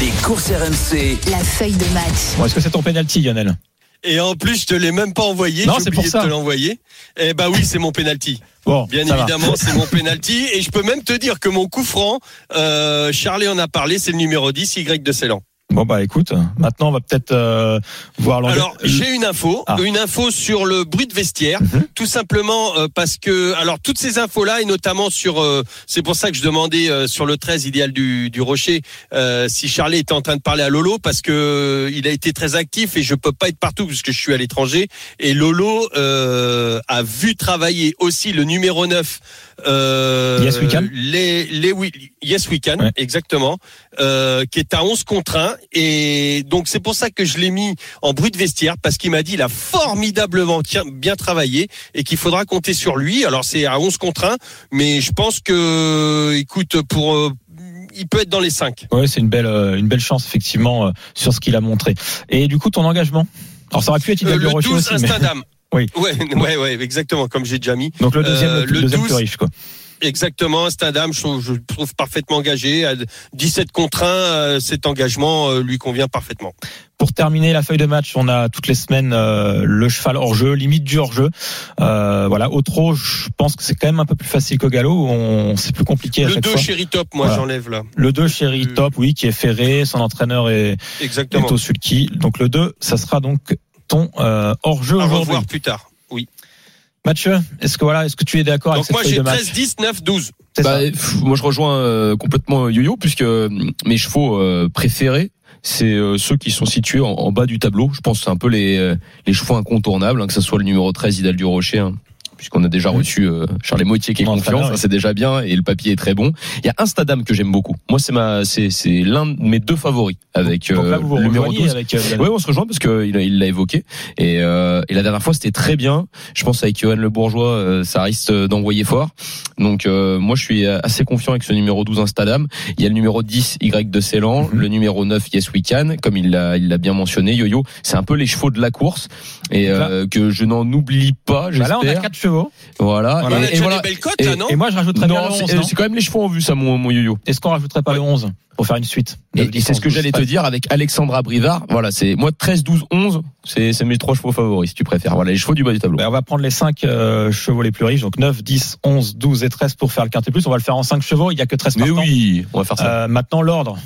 Les courses RMC. La feuille de match. Bon, Est-ce que c'est ton penalty, Lionel? Et en plus, je te l'ai même pas envoyé. Non, j'ai c'est pour oublié ça. de te l'envoyer. Eh bah oui, c'est mon penalty. Bon, Bien évidemment, c'est mon penalty. Et je peux même te dire que mon coup franc, euh, Charlie en a parlé, c'est le numéro 10, Y de Ceylan. Bon, bah écoute, maintenant on va peut-être euh, voir l'engagement. Alors j'ai une info, Ah. une info sur le bruit de vestiaire, Mhm. tout simplement euh, parce que alors toutes ces infos là et notamment sur euh, c'est pour ça que je demandais euh, sur le 13 idéal du, du Rocher euh, si Charlie était en train de parler à Lolo parce que euh, il a été très actif et je peux pas être partout puisque je suis à l'étranger et Lolo euh, a vu travailler aussi le numéro 9 euh, les les oui, Yes We Can Ouais. exactement euh, qui est à 11 contre 1 et donc c'est pour ça que je l'ai mis en bruit de vestiaire parce qu'il m'a dit il a formidablement bien travaillé et qu'il faudra compter sur lui. Alors c'est à 11 contre 1 mais je pense que écoute pour euh, il peut être dans les 5. Ouais, c'est une belle, euh, une belle chance effectivement euh, sur ce qu'il a montré. Et du coup, ton engagement? Alors, ça aurait pu être Idéal Euh, le Rocher 12 aussi. mais-. Oui. Ouais, ouais, ouais, exactement, comme j'ai déjà mis. Donc le deuxième, Euh, le deuxième 12, plus riche, quoi. Exactement, Instadam, je trouve, je le trouve parfaitement engagé. À 17 contre 1, euh, cet engagement euh, lui convient parfaitement. Pour terminer la feuille de match, on a toutes les semaines euh, le cheval hors jeu, limite du hors jeu. Euh, voilà, au trot, je pense que c'est quand même un peu plus facile qu'au galop. où On, c'est plus compliqué à Le chaque 2 fois. chéri top, moi Voilà. j'enlève là. Le 2 chéri Euh, top, oui, qui est ferré, son entraîneur est, Exactement. est au sulky. Donc le 2, ça sera donc ton euh, hors jeu aujourd'hui. revoir plus tard. Mathieu, est-ce que voilà, est-ce que tu es d'accord avec Donc cette moi feuille j'ai de match 13, 10, 9, 12. C'est Bah, pff, moi, je rejoins euh, complètement Yo-Yo, puisque euh, mes chevaux euh, préférés, c'est euh, ceux qui sont situés en, en bas du tableau. Je pense que c'est un peu les, euh, les chevaux incontournables, hein, que ce soit le numéro 13, Idal du Rocher, hein, puisqu'on a déjà reçu euh, Charles Moitié qui est confiant, ça c'est déjà bien, et le papier est très bon. Il y a un Stadam que j'aime beaucoup. Moi, c'est ma, c'est, c'est l'un de mes deux favoris avec là, euh, vous le numéro rejoignez 12. avec euh, Oui, on se rejoint parce que il l'a évoqué et, euh, et la dernière fois c'était très bien. Je pense avec Johan Le Bourgeois, euh, ça risque d'envoyer fort. Donc euh, moi je suis assez confiant avec ce numéro 12 Instadam. Il y a le numéro 10 Y de Ceylan, Mhm. le numéro 9 Yes We Can, comme il l'a il l'a bien mentionné. Yo-Yo, c'est un peu les chevaux de la course et euh, que je n'en oublie pas. Bah J'espère. quatre chevaux. Voilà. Voilà. Et, et déjà voilà. des belles cotes Et- là, non Et moi, je rajouterais bien Non, le 11, c'est quand même les chevaux en vue, ça, mon, mon yo-yo. Est-ce qu'on rajouterait pas le 11 pour faire une suite Et, 9, et 10, c'est ce que 11, j'allais te 13. dire avec Alexandra Brivard. Voilà, c'est moi 13, 12, 11, c'est mes trois chevaux favoris si tu préfères. Voilà, les chevaux du bas du tableau. Ben, on va prendre les 5 chevaux les plus riches, donc 9, 10, 11, 12 et 13 pour faire le quintet plus. On va le faire en 5 chevaux, il y a que 13 Mais partants. oui, on va faire ça. Euh, maintenant, l'ordre.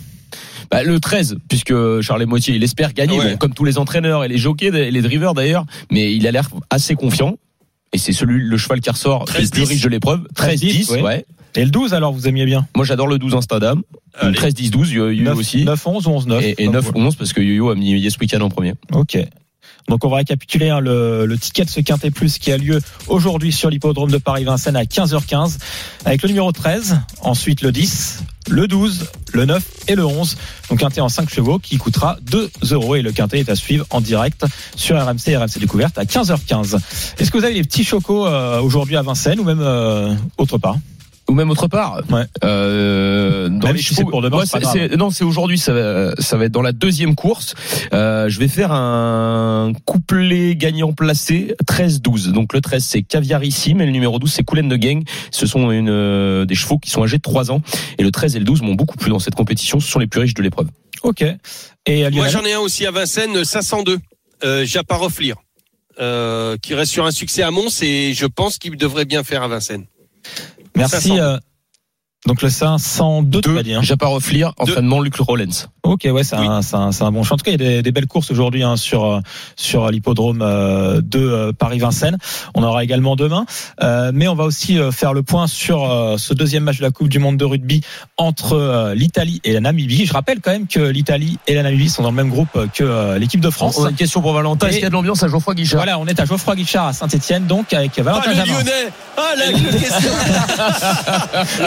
Bah, le 13, puisque Charles Moitié, il espère gagner, Ouais. bon, comme tous les entraîneurs et les jockeys et les drivers d'ailleurs, mais il a l'air assez confiant. Et c'est celui, le cheval qui ressort 13, le plus 10. riche de l'épreuve. 13, 10, oui. ouais. Et le 12, alors, vous aimiez bien Moi, j'adore le 12 Instadam. Allez. 13, 10, 12, Yo-Yo 9, aussi. 9, 11 ou 11, 9 et, et 9, 11, parce que Yo-Yo a mis Yes Weekend en premier. Ok. Donc on va récapituler hein, le, le ticket de ce quintet plus qui a lieu aujourd'hui sur l'hippodrome de Paris-Vincennes à 15h15 avec le numéro 13, ensuite le 10, le 12, le 9 et le 11. Donc quintet en 5 chevaux qui coûtera 2 euros et le quintet est à suivre en direct sur RMC et RMC Découverte à 15h15. Est-ce que vous avez les petits chocos euh, aujourd'hui à Vincennes ou même euh, autre part? Ou même autre part. Ouais. Euh, dans Même les si chevaux. c'est pour demain, Ouais, c'est pas c'est- c'est- non, c'est aujourd'hui. Ça, va- ça va être dans la deuxième course. Euh, je vais faire un couplet gagnant placé 13-12. Donc le 13 c'est Caviarissime et le numéro 12 c'est Coulen de Gang. Ce sont une, euh, des chevaux qui sont âgés de 3 ans. Et le 13 et le 12 m'ont beaucoup plu dans cette compétition. Ce sont les plus riches de l'épreuve. Ok. Et à Moi j'en ai un aussi à Vincennes, 502, euh, Japaroflir, euh, qui reste sur un succès à Mons et je pense qu'il devrait bien faire à Vincennes. Merci. 502. euh, donc le 502, tu Deux, m'as dit. Hein. Japaroflir, entraînement Luc Rollens. Ok, ouais, c'est Oui. un, c'est un, c'est un bon choix. En tout cas, il y a des, des belles courses aujourd'hui hein, sur euh, sur l'hippodrome euh, de euh, Paris-Vincennes. On aura également demain, Euh, mais on va aussi euh, faire le point sur euh, ce deuxième match de la Coupe du Monde de rugby entre euh, l'Italie et la Namibie. Je rappelle quand même que l'Italie et la Namibie sont dans le même groupe euh, que euh, l'équipe de France. On a une question pour Valentin. Est-ce qu'il y a de l'ambiance à Geoffroy Guichard Voilà, on est à Geoffroy Guichard à Saint-Etienne, donc avec Ah Valentin le Jamin. Lyonnais Ah la, question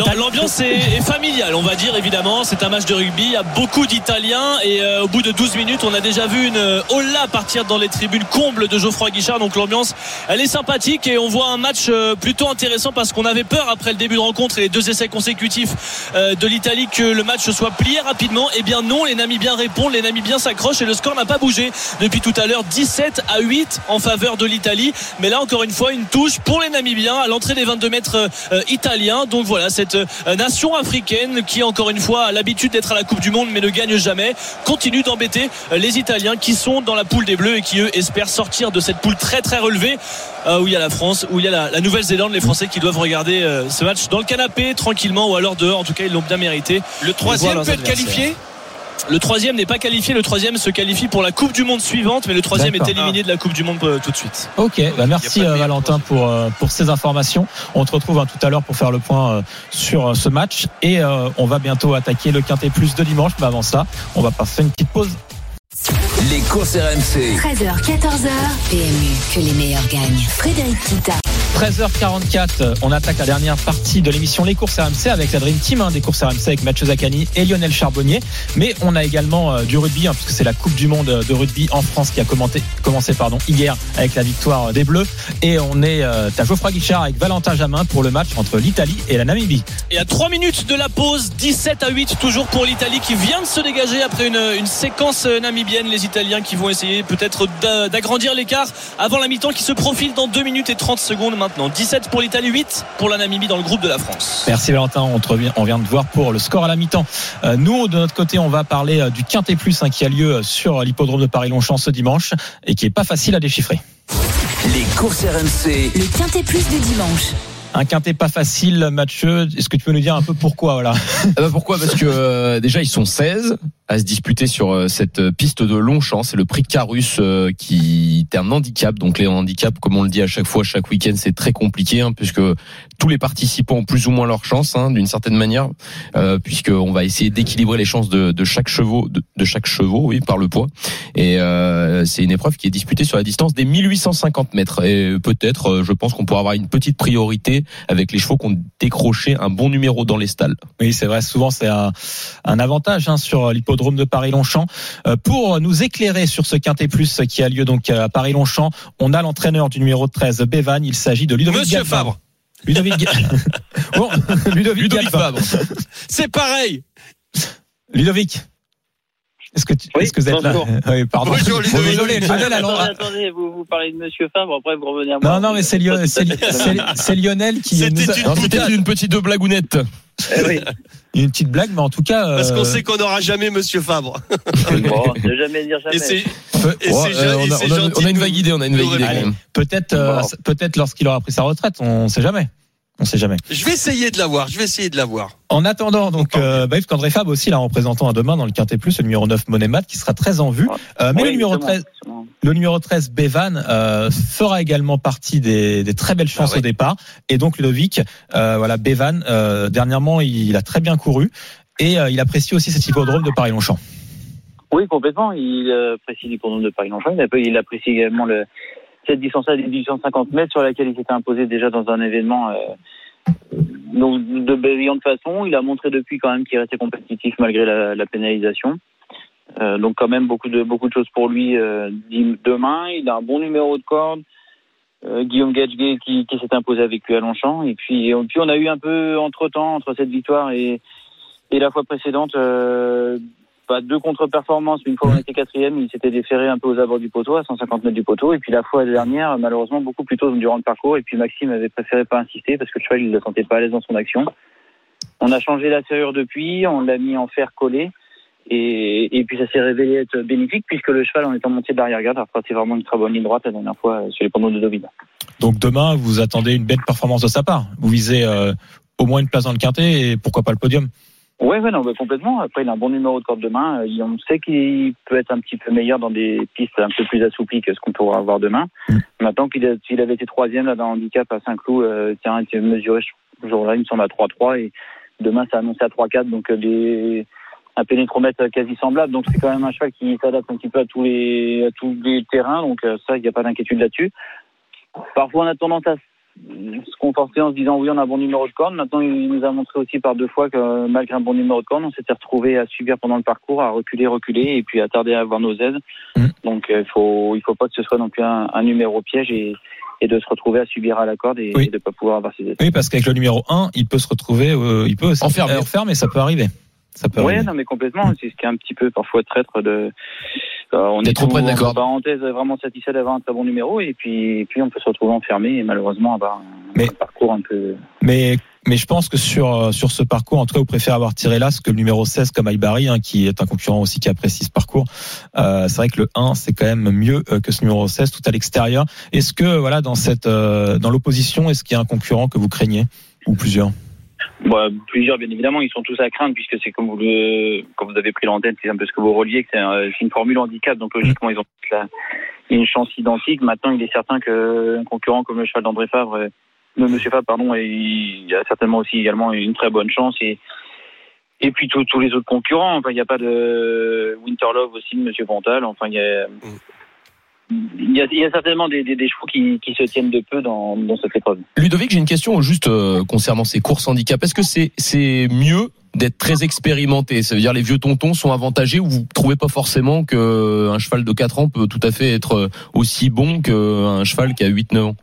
L'ambiance L'ambiance est, est familiale, on va dire évidemment. C'est un match de rugby. Il y a beaucoup d'Italiens et euh, au bout de 12 minutes, on a déjà vu une euh, holla partir dans les tribunes combles de Geoffroy Guichard. Donc l'ambiance, elle est sympathique et on voit un match euh, plutôt intéressant parce qu'on avait peur après le début de rencontre et les deux essais consécutifs euh, de l'Italie que le match soit plié rapidement. Eh bien non, les Namibiens répondent, les Namibiens s'accrochent et le score n'a pas bougé depuis tout à l'heure. 17 à 8 en faveur de l'Italie. Mais là encore une fois, une touche pour les Namibiens à l'entrée des 22 mètres italiens. Donc voilà, cette nation africaine qui encore une fois a l'habitude d'être à la Coupe du Monde mais ne gagne jamais, continue d'embêter les Italiens qui sont dans la poule des Bleus et qui eux espèrent sortir de cette poule très très relevée euh, où il y a la France, où il y a la, la Nouvelle-Zélande, les Français qui doivent regarder euh, ce match dans le canapé tranquillement ou alors dehors. En tout cas, ils l'ont bien mérité. Le troisième peut être qualifié? Le troisième n'est pas qualifié, le troisième se qualifie pour la Coupe du Monde suivante, mais le troisième est éliminé de la Coupe du Monde euh, tout de suite. Ok, bah merci euh, Valentin pour euh, pour ces informations. On te retrouve hein, tout à l'heure pour faire le point euh, sur euh, ce match et euh, on va bientôt attaquer le quintet plus de dimanche. Mais avant ça, on va passer une petite pause. Les courses RMC. 13h, 14h. PMU, que les meilleurs gagnent. Frédéric Kita. 13h44, euh, on attaque la dernière partie de l'émission Les courses RMC avec la Dream Team hein, des courses RMC avec Mathieu Zaccani et Lionel Charbonnier. Mais on a également euh, du rugby, hein, puisque c'est la Coupe du Monde de rugby en France qui a commencé hier avec la victoire des Bleus. Et on est euh, à Guichard avec Valentin Jamin pour le match entre l'Italie et la Namibie. Et à 3 minutes de la pause, 17 à 8 toujours pour l'Italie qui vient de se dégager après une, une séquence euh, namibienne. Les Italiens qui vont essayer peut-être d'a- d'agrandir l'écart avant la mi-temps qui se profile dans 2 minutes et 30 secondes maintenant. 17 pour l'Italie, 8 pour la Namibie dans le groupe de la France. Merci Valentin, on, te revient, on vient de voir pour le score à la mi-temps. Euh, nous, de notre côté, on va parler euh, du Quintet Plus hein, qui a lieu sur l'hippodrome de Paris-Longchamp ce dimanche et qui est pas facile à déchiffrer. Les courses RMC. Le quintet plus de dimanche. Un quintet pas facile, Mathieu. Est-ce que tu peux nous dire un peu pourquoi voilà? Ah bah pourquoi? Parce que euh, déjà ils sont 16 à se disputer sur euh, cette piste de Longchamp. C'est le prix Carus euh, qui est un handicap. Donc les handicaps, comme on le dit à chaque fois, chaque week-end, c'est très compliqué hein, puisque tous les participants ont plus ou moins leur chance hein, d'une certaine manière, euh, puisqu'on va essayer d'équilibrer les chances de, de chaque chevaux, de, de chaque chevaux, oui, par le poids. Et euh, c'est une épreuve qui est disputée sur la distance des 1850 mètres. Et peut-être, euh, je pense qu'on pourra avoir une petite priorité avec les chevaux qui ont décroché un bon numéro dans les stalles. Oui, c'est vrai. Souvent, c'est un, un avantage hein, sur l'hippodrome de Paris-Longchamp. Euh, pour nous éclairer sur ce quintet plus qui a lieu donc à Paris-Longchamp, on a l'entraîneur du numéro 13, Bévan. Il s'agit de Ludovic Monsieur. Fabre. Ludovic, bon, Ludovic, Ludovic. Fabre. C'est pareil. Ludovic. Est-ce que tu, Oui, est-ce que vous êtes là? Oui, pardon. Bonjour, Ludovic. Désolé, Lionel, alors. attendez, attendez, vous, vous parlez de Monsieur Fabre, après vous revenez à moi. Non, non, mais c'est Lio- c'est- c'est- c'est Lionel qui C'était nous a- une Non, C'était une petite blagounette. Eh oui. une petite blague, mais en tout cas. Parce qu'on euh, sait qu'on n'aura jamais Monsieur Fabre. Bon, ne jamais dire jamais. Et c'est peut- et Ouais, c'est euh, on, a, c'est on a- gentil on a une vague idée, on a une vague idée peut-être, euh, Bon. peut-être lorsqu'il aura pris sa retraite, on ne sait jamais. On sait jamais. Je vais essayer de l'avoir. Je vais essayer de l'avoir. En attendant, donc, euh, bah, Yves Candré Fab aussi, là, en représentant à demain dans le Quintet Plus, le numéro 9 Monémat, qui sera très en vue. Euh, mais Oui, le numéro justement, 13, justement. le numéro 13, Bevan, euh, fera également partie des, des très belles chances Ah ouais. au départ. Et donc, Ludovic, euh, voilà, Bevan, euh, dernièrement, il, a très bien couru. Et euh, il apprécie aussi cet hippodrome de Paris-Longchamp. Oui, complètement. Il euh, apprécie l'hippodrome de Paris-Longchamp. Il, il apprécie également le, cette distance-là des 1850 mètres sur laquelle il s'était imposé déjà dans un événement euh, de brillante façon. Il a montré depuis quand même qu'il restait compétitif malgré la, pénalisation. Euh, donc quand même beaucoup de beaucoup de choses pour lui euh, demain. Il a un bon numéro de corde. Guillaume Gadget qui, s'est imposé avec lui à Longchamp. Et puis, et puis on a eu un peu entre temps entre cette victoire et, la fois précédente pas deux contre-performances. Une fois on était quatrième, il s'était déféré un peu aux abords du poteau, à 150 mètres du poteau. Et puis la fois dernière, malheureusement, beaucoup plus tôt durant le parcours. Et puis Maxime avait préféré pas insister parce que le cheval, il ne sentait pas à l'aise dans son action. On a changé la serrure depuis, on l'a mis en fer collé. Et, et puis ça s'est révélé être bénéfique puisque le cheval, en étant monté de l'arrière-garde, a reparti vraiment une très bonne ligne droite la dernière fois sur les panneaux de Deauville. Donc demain, vous attendez une belle performance de sa part. Vous visez euh, au moins une place dans le Quintet et pourquoi pas le podium. Ouais, ouais, non, bah, complètement. Après, il a un bon numéro de corde de main. Euh, On sait qu'il peut être un petit peu meilleur dans des pistes un peu plus assouplies que ce qu'on pourra avoir demain. Mm. Maintenant qu'il avait été troisième là dans le handicap à Saint-Cloud, euh, tiens, il était mesuré ce jour-là, il me semble à 3-3 et demain c'est annoncé à 3-4, donc euh, des un pénétromètre quasi semblable. Donc c'est quand même un cheval qui s'adapte un petit peu à tous les à tous les terrains. Donc euh, ça, il n'y a pas d'inquiétude là-dessus. Parfois, on a tendance à se conforter en se disant oui, on a un bon numéro de corne. Maintenant, il nous a montré aussi par deux fois que malgré un bon numéro de corne, on s'était retrouvé à subir pendant le parcours, à reculer, reculer, et puis à tarder à avoir nos aides. Mm. Donc, il faut, il faut pas que ce soit non plus un, un numéro piège et, et de se retrouver à subir à la corde et, Oui. et de pas pouvoir avoir ses aides. Oui, parce qu'avec le numéro 1, il peut se retrouver, euh, il peut Enfermé. euh, enfermé, ça peut arriver. Ça peut Ouais, non, mais complètement. C'est ce qui est un petit peu parfois traître de. euh, on est trop près en corde. parenthèse vraiment satisfait d'avoir un très bon numéro et puis, et puis on peut se retrouver enfermé et malheureusement avoir un, Mais- un parcours un peu. Mais, mais je pense que sur, euh, sur ce parcours, en tout cas, vous préférez avoir tiré là, que le numéro 16 comme Aibari, hein, qui est un concurrent aussi qui apprécie ce parcours. Euh, c'est vrai que le 1, c'est quand même mieux euh, que ce numéro 16 tout à l'extérieur. Est-ce que, voilà, dans cette, euh, dans l'opposition, est-ce qu'il y a un concurrent que vous craignez? Ou plusieurs? Bah, plusieurs, bien évidemment, ils sont tous à craindre puisque c'est comme vous le, comme vous avez pris l'antenne, c'est un peu ce que vous reliez, que c'est un- c'est une formule handicap, donc logiquement ils ont une chance identique. Maintenant, il est certain qu'un concurrent comme le cheval d'André Favre, euh, Monsieur Favre, pardon, il a certainement aussi également une très bonne chance et et puis tous les autres concurrents. Enfin, il n'y a pas de Winterlove aussi de Monsieur Pontal. Enfin, il y a il y a, il y a certainement des, des, des chevaux qui, qui se tiennent de peu dans, dans cette épreuve. Ludovic, j'ai une question juste euh, concernant ces courses handicap. Est-ce que c'est c'est mieux d'être très expérimenté? Ça veut dire les vieux tontons sont avantagés ou vous trouvez pas forcément que un cheval de 4 ans peut tout à fait être euh, aussi bon qu'un cheval qui a 8-9 ans?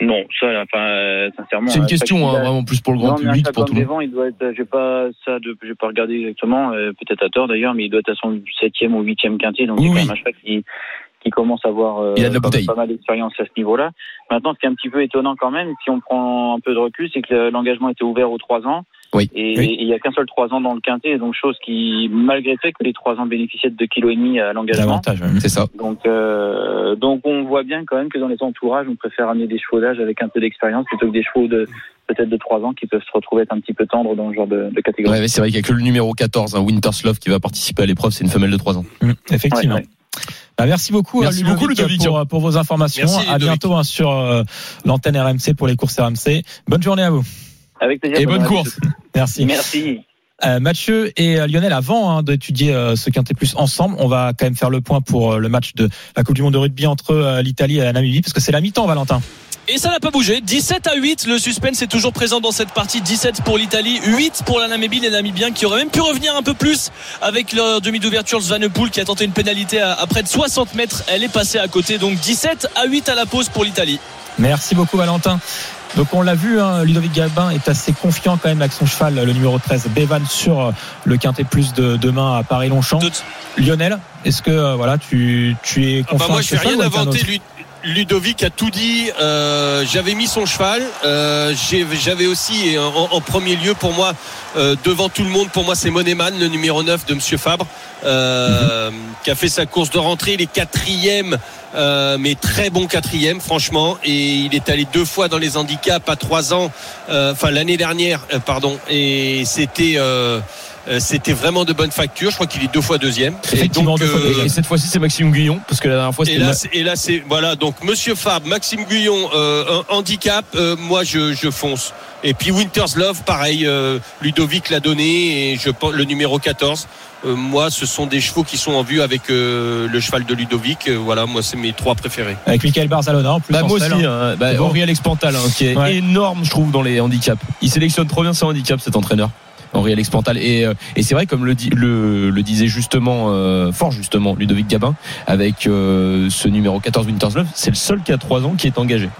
Non, ça, enfin, euh, sincèrement. C'est une euh, question hein, vraiment plus pour le grand Non, public, pour tout le monde. Il doit être, j'ai pas ça, de, j'ai pas regardé exactement, euh, peut-être à tort d'ailleurs, mais il doit être à son septième ou huitième quintet, donc Oui, c'est quand même un cheval qui, qui commence à avoir euh, Il a de la quand même bouteille. pas mal d'expérience à ce niveau-là. Maintenant, ce qui est un petit peu étonnant quand même, si on prend un peu de recul, c'est que le- l'engagement était ouvert aux trois ans. Oui. Et Oui. il y a qu'un seul trois ans dans le quintet, donc chose qui, malgré le fait que les trois ans bénéficiaient de deux kilos et demi à l'engagement. C'est ça. donc, euh, donc on voit bien quand même que dans les entourages, on préfère amener des chevaux d'âge avec un peu d'expérience plutôt que des chevaux de peut-être de 3 ans qui peuvent se retrouver être un petit peu tendres dans ce genre de, de catégorie. Ouais, mais c'est vrai qu'il y a que le numéro 14, un Winterslove, qui va participer à l'épreuve. C'est une femelle de 3 ans. Mmh, effectivement. Ouais, ouais. Bah, merci beaucoup, Merci Ludovic, beaucoup, Ludovic. pour, pour vos informations. Merci, à bientôt hein, sur euh, l'antenne RMC pour les courses RMC. Bonne journée à vous. Avec plaisir. Et bonne course. Merci. Merci. Euh, Mathieu et euh, Lionel, avant hein, d'étudier euh, ce quintet plus ensemble, on va quand même faire le point pour euh, le match de la Coupe du Monde de rugby entre euh, l'Italie et la Namibie, parce que c'est la mi-temps, Valentin. Et ça n'a pas bougé. 17 à 8. Le suspense est toujours présent dans cette partie. 17 pour l'Italie, 8 pour la Namibie. Les Namibiens qui auraient même pu revenir un peu plus avec leur demi d'ouverture Svanepoel qui a tenté une pénalité à, à près de 60 mètres. Elle est passée à côté. Donc 17 à 8 à la pause pour l'Italie. Merci beaucoup, Valentin. Donc on l'a vu, hein, Ludovic Gabin est assez confiant quand même avec son cheval, le numéro 13, Bevan, sur euh, le quintet plus de demain à Paris-Longchamp. Lionel, est-ce que euh, voilà, tu, tu es Ah bah confiant moi, je ce vais cheval rien inventer. autre Lu- Ludovic a tout dit. Euh, j'avais mis son cheval. Euh, J'avais aussi, en, en premier lieu, pour moi, euh, devant tout le monde, pour moi, c'est Moneman, le numéro 9 de Monsieur Fabre, euh, qui a fait sa course de rentrée. Il est quatrième, euh, mais très bon quatrième, franchement. Et il est allé deux fois dans les handicaps à trois ans, euh, enfin l'année dernière, euh, pardon. Et c'était. euh, euh, c'était vraiment de bonne facture. Je crois qu'il est deux fois deuxième. Et Effectivement, donc, deux fois euh, deuxième. Et cette fois-ci, c'est Maxime Guyon, parce que la dernière fois, et c'était et là, c'est voilà. Donc, Monsieur Fab, Maxime Guyon, euh, un handicap. euh, moi, je, je fonce. Et puis Winters Love, pareil. euh, Ludovic l'a donné et je pense le numéro 14. Euh, moi, ce sont des chevaux qui sont en vue avec euh, le cheval de Ludovic. Euh, voilà, moi, c'est mes trois préférés. Avec Michael Barzalona en plus. Bah, en moi aussi, hein. hein. Bah, bon. Henri Alex Pantal, hein, qui est Ouais. énorme, je trouve, dans les handicaps. Il sélectionne trop bien ses handicaps, cet entraîneur. Henri Alex Pantal et, et c'est vrai comme le, dit- le, le disait justement euh, fort justement Ludovic Gabin avec euh, ce numéro 14 Winterslove c'est le seul qui a 3 ans qui est engagé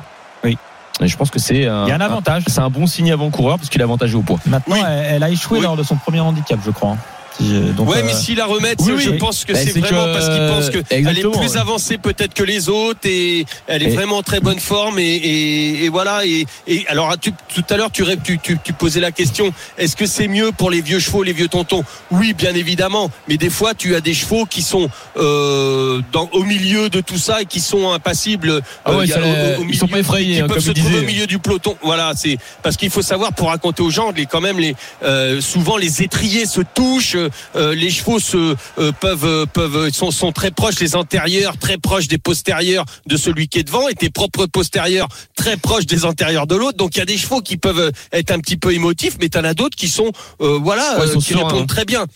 Oui. et je pense que c'est un, Il y a un avantage. c'est un bon signe avant-coureur parce qu'il est avantagé au poids Maintenant, Oui. elle, elle a échoué Oui. lors de son premier handicap, je crois. Si, euh, Donc, ouais, euh, mais s'il la remettent, oui, oui. je pense que Bah, c'est vraiment que- parce qu'il pense que elle est plus avancée peut-être que les autres et elle est Et- vraiment en très bonne forme et, et, et voilà. Et, et alors tu- tout à l'heure tu, tu, tu, tu posais la question est-ce que c'est mieux pour les vieux chevaux les vieux tontons? Oui bien évidemment. Mais des fois tu as des chevaux qui sont euh, dans, au milieu de tout ça et qui sont impassibles Ah ouais, il y a- ça, ils sont pas effrayés, qui hein, peuvent comme se trouver au milieu du peloton. Voilà c'est parce qu'il faut savoir pour raconter aux gens les quand même les euh, souvent les étriers se touchent euh, les chevaux se euh, peuvent euh, peuvent sont, sont très proches les antérieurs très proches des postérieurs de celui qui est devant et tes propres postérieurs très proches des antérieurs de l'autre donc il y a des chevaux qui peuvent être un petit peu émotifs mais t'en as d'autres qui sont euh, voilà Ouais, euh, sont qui répondent hein. très bien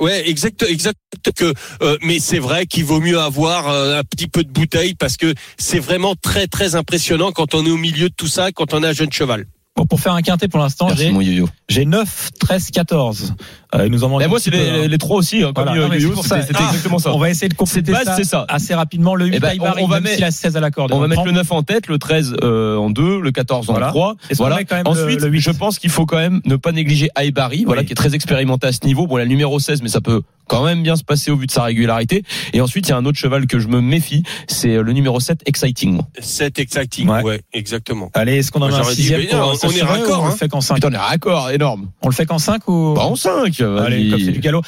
Ouais, exact, exact. Que, euh, mais c'est vrai qu'il vaut mieux avoir euh, un petit peu de bouteille parce que c'est vraiment très très impressionnant quand on est au milieu de tout ça, quand on a un jeune cheval. Bon, pour faire un quintet pour l'instant, Merci j'ai mon yo-yo. j'ai 9, 13, 14. Euh, il nous en manque un moi, c'est peu, hein. les, les trois aussi, hein, comme Voilà, pour ça. c'était Ah, exactement ça. On va essayer de compléter base, ça, c'est ça. assez rapidement. Le 8 Eh ben, on- on va même mettre- s'il a 16 à la corde. On va mettre le 9 en tête, le 13 euh, en 2, le 14 en Voilà. 3. Est-ce qu'on Voilà. met quand même le- Ensuite, le huit je pense qu'il faut quand même ne pas négliger Aibari, voilà, Oui. qui est très expérimenté à ce niveau. Bon, la numéro 16, mais ça peut quand même bien se passer au vu de sa régularité. Et ensuite, il y a un autre cheval que je me méfie, c'est euh, le numéro 7, Exciting. moi. C'est exciting. Ouais. Ouais. exactement. Allez, est-ce qu'on en a un sixième pour non, on est raccord, On hein. le fait qu'en 5 Putain, on est raccord, énorme. On le fait qu'en 5 ou? Pas en 5. Allez, comme c'est du galop.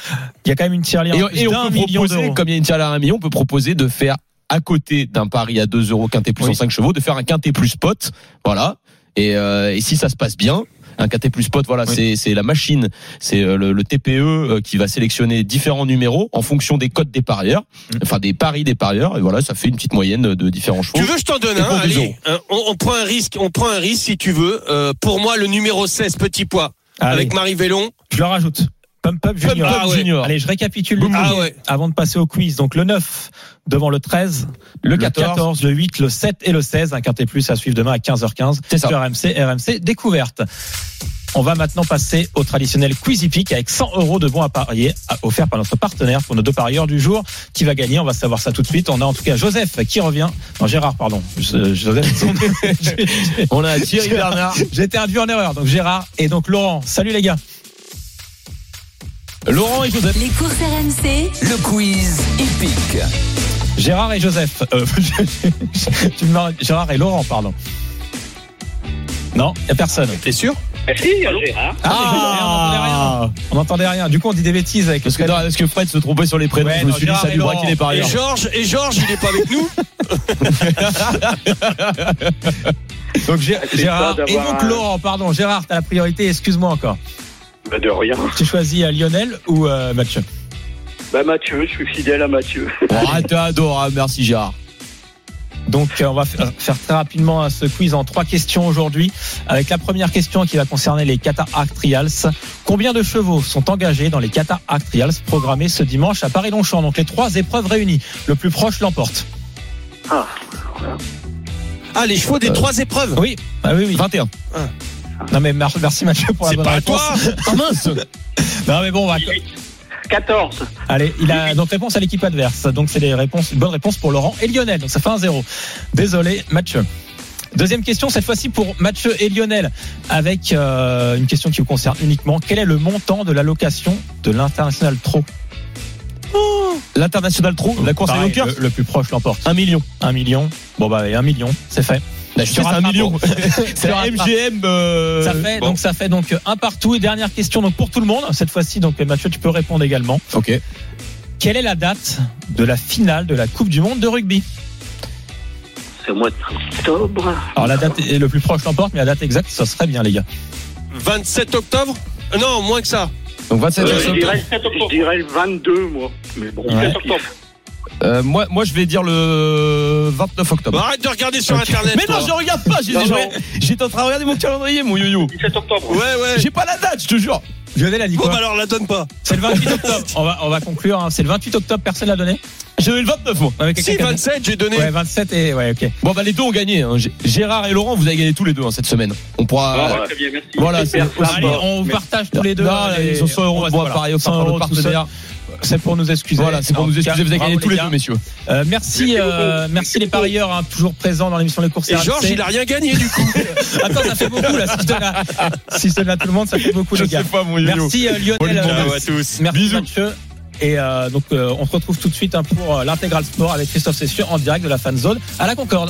Il y a quand même une tirelire Et, et on peut million proposer, d'euros. comme il y a une tirelire à un million, on peut proposer de faire à côté d'un pari à 2 euros quintet plus Oui. en 5 chevaux, de faire un quintet plus spot. Voilà. Et, euh, et si ça se passe bien, un quintet plus spot, voilà, Oui. c'est c'est la machine, c'est euh, le, le TPE euh, qui va sélectionner différents numéros en fonction des codes des parieurs, Mm. enfin des paris des parieurs. Et voilà, ça fait une petite moyenne de différents chevaux. Tu veux, je t'en donne un. Allez, hein, on, on prend un risque. On prend un risque si tu veux. Euh, pour moi, le numéro 16, petit poids, Allez, avec Marie Vélon. je le rajoute. Pump Up Junior. Ah ouais. Junior. Allez, je récapitule Ah ouais. avant de passer au quiz. Donc le 9 devant le 13, le 14, le 8, le 7 et le 16. Un quintet plus à suivre demain à 15h15 C'est RMC, RMC Découverte. On va maintenant passer au traditionnel Quizy Peak avec 100 euros de bons à parier offerts par notre partenaire pour nos deux parieurs du jour. Qui va gagner? On va savoir ça tout de suite. On a en tout cas Joseph qui revient. Non, Gérard, pardon. Je- Joseph. On a Thierry Bernard, été induit en erreur. Donc Gérard et donc Laurent. Salut les gars. Laurent et Joseph. Les courses RMC, Le quiz épique. Gérard et Joseph. Euh, tu me marres- Gérard et Laurent, pardon. Non, il n'y a personne. T'es sûr? Si, Gérard. Ah, on n'entendait rien. On n'entendait rien. Du coup, on dit des bêtises avec Parce que, non, parce que Fred se trompait sur les prénoms, Ouais, je me non, suis dit ça et lui les Et. Georges, et Georges, il est pas avec nous? Donc C'est Gérard et donc Laurent, pardon. Gérard, t'as la priorité. Excuse-moi encore. Bah, de rien. Tu choisis euh, Lionel ou euh, Mathieu? Bah, Mathieu, je suis fidèle à Mathieu. Oh, t'es adorable, merci Gérard. Donc euh, on va faire très rapidement ce quiz en trois questions aujourd'hui. Avec la première question qui va concerner les Qatar Arc Trials. Combien de chevaux sont engagés dans les Qatar Arc Trials programmés ce dimanche à Paris-Longchamp? Donc les trois épreuves réunies. Le plus proche l'emporte. Ah, les chevaux des trois épreuves. Oui, ah oui, oui. 21. Non mais mer- merci Mathieu pour la C'est bonne pas à réponse. toi. Ah mince Non mais bon, on va. 14. Allez, il a donc réponse à l'équipe adverse. Donc c'est les réponses, une bonne réponse pour Laurent et Lionel. Donc ça fait un 0 Désolé, Mathieu. Deuxième question, cette fois-ci pour Mathieu et Lionel, avec euh, une question qui vous concerne uniquement. Quel est le montant de l'allocation de l'international Trop L'international trop, la course à le, le plus proche l'emporte. 1 million. Un million. Bon bah et un million, c'est fait. Bah, je c'est un million. C'est. MGM. euh, Ça fait bon. donc ça fait donc un partout et dernière question donc pour tout le monde cette fois-ci donc Mathieu tu peux répondre également. Ok. Quelle est la date de la finale de la Coupe du Monde de rugby? C'est au mois d'octobre. Alors la date est le plus proche l'emporte mais la date exacte ça serait bien les gars. 27 octobre? Euh, Non, moins que ça. Donc 27 Euh, je, octobre. dirais, je dirais le 22, moi. Mais bon, Ouais. 17 octobre. Euh, moi, moi, je vais dire le 29 octobre. Bah, arrête de regarder sur. Internet. Mais non, je regarde pas. J'ai. J'étais en train de regarder mon calendrier, mon yo-yo. 17 octobre. Ouais, ouais. J'ai pas la date, je te jure. Lionel a dit Bon, bah alors, la donne pas. C'est le 28 octobre. On va, on va conclure. hein. C'est le 28 octobre. Personne l'a donné? J'avais le 29, moi. Avec Si, quelqu'un qui a- 27, j'ai donné. Ouais, 27 et ouais, ok. Bon, bah, les deux ont gagné. hein. Gérard et Laurent, vous avez gagné tous les deux hein, cette semaine. On pourra. Ah, ouais, très bien, merci. Voilà, c'est- Allez, on Mais- partage tous les deux. Non, hein, les- ils ont 100 euros on va- pareil, 100 par euros notre tout seul. C'est pour nous excuser. Voilà, c'est pour En nous excuser. Vous avez gagné tous les deux, messieurs. Euh, merci, euh, merci les parieurs, hein, toujours présents dans l'émission Les courses Et. Georges, il a rien gagné du coup. Attends, ça fait beaucoup là. Si je donne à, si je donne à tout le monde, ça fait beaucoup Je les gars. pas, mon. Merci euh, Lionel. À tous. Merci Bisous. Mathieu. Et euh, donc euh, on se retrouve tout de suite hein, pour euh, l'intégral sport avec Christophe Cessieux en direct de la fan zone à la Concorde.